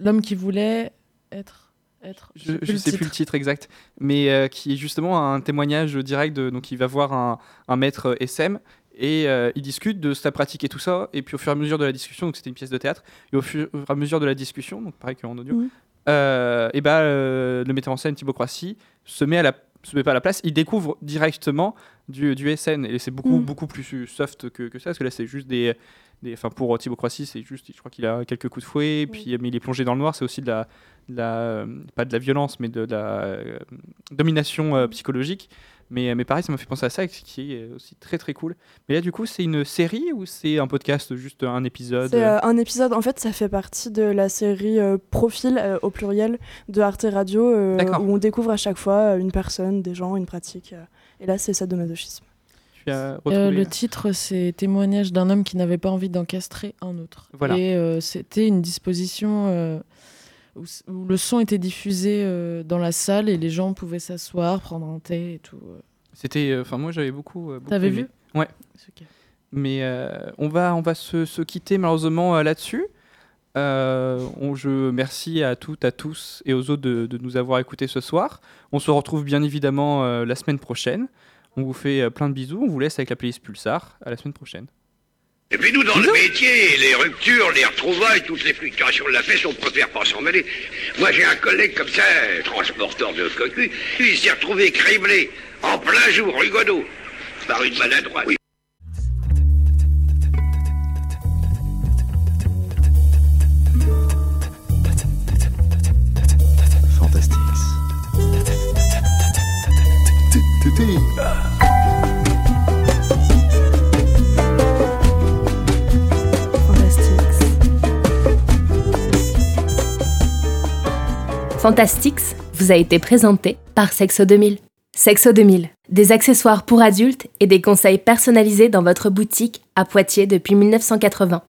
L'homme qui voulait être. Être Je, je sais plus le titre exact, mais euh, qui est justement un témoignage direct. De, donc, il va voir un, un maître SM et euh, il discute de sa pratique et tout ça. Et puis, au fur et à mesure de la discussion, donc c'était une pièce de théâtre, et au fur et à mesure de la discussion, donc pareil qu'en audio, euh, et euh, le metteur en scène Thibaut Croissy se met à la se met pas à la place, il découvre directement du, du SN et c'est beaucoup Mhm. beaucoup plus soft que, que ça parce que là c'est juste des des enfin pour Thibaut Croissy c'est juste je crois qu'il a quelques coups de fouet puis mais il est plongé dans le noir c'est aussi de la, de la euh, pas de la violence mais de la euh, domination euh, psychologique. Mais, mais pareil ça m'a fait penser à ça qui est aussi très très cool. Mais là du coup c'est une série ou c'est un podcast juste un épisode C'est euh, un épisode, en fait, ça fait partie de la série euh, Profil euh, au pluriel de Arte Radio, euh, où on découvre à chaque fois euh, une personne, des gens, une pratique. Et là, c'est sadomasochisme. Euh, le titre, c'est Témoignage d'un homme qui n'avait pas envie d'encastrer un autre. Voilà. Et euh, c'était une disposition euh, où, le son était diffusé euh, dans la salle et les gens pouvaient s'asseoir, prendre un thé et tout. C'était, euh, enfin moi j'avais beaucoup. euh, beaucoup T'avais vu? Ouais. Mais euh, on va, on va se, se quitter malheureusement euh, là-dessus. Euh, on, je merci à toutes, à tous et aux autres de, de nous avoir écoutés ce soir. On se retrouve bien évidemment euh, la semaine prochaine. On vous fait euh, plein de bisous. On vous laisse avec la playlist Pulsar. À la semaine prochaine. Et puis nous, dans le métier, les ruptures, les retrouvailles, toutes les fluctuations de la fesse, on préfère pas s'en mêler. Moi, j'ai un collègue comme ça, transporteur de cocu, il s'est retrouvé criblé en plein jour, rue Godot, par une maladroite. Fantastics. Fantastics vous a été présenté par Sexo 2000. Sexo 2000, des accessoires pour adultes et des conseils personnalisés dans votre boutique à Poitiers depuis 1980.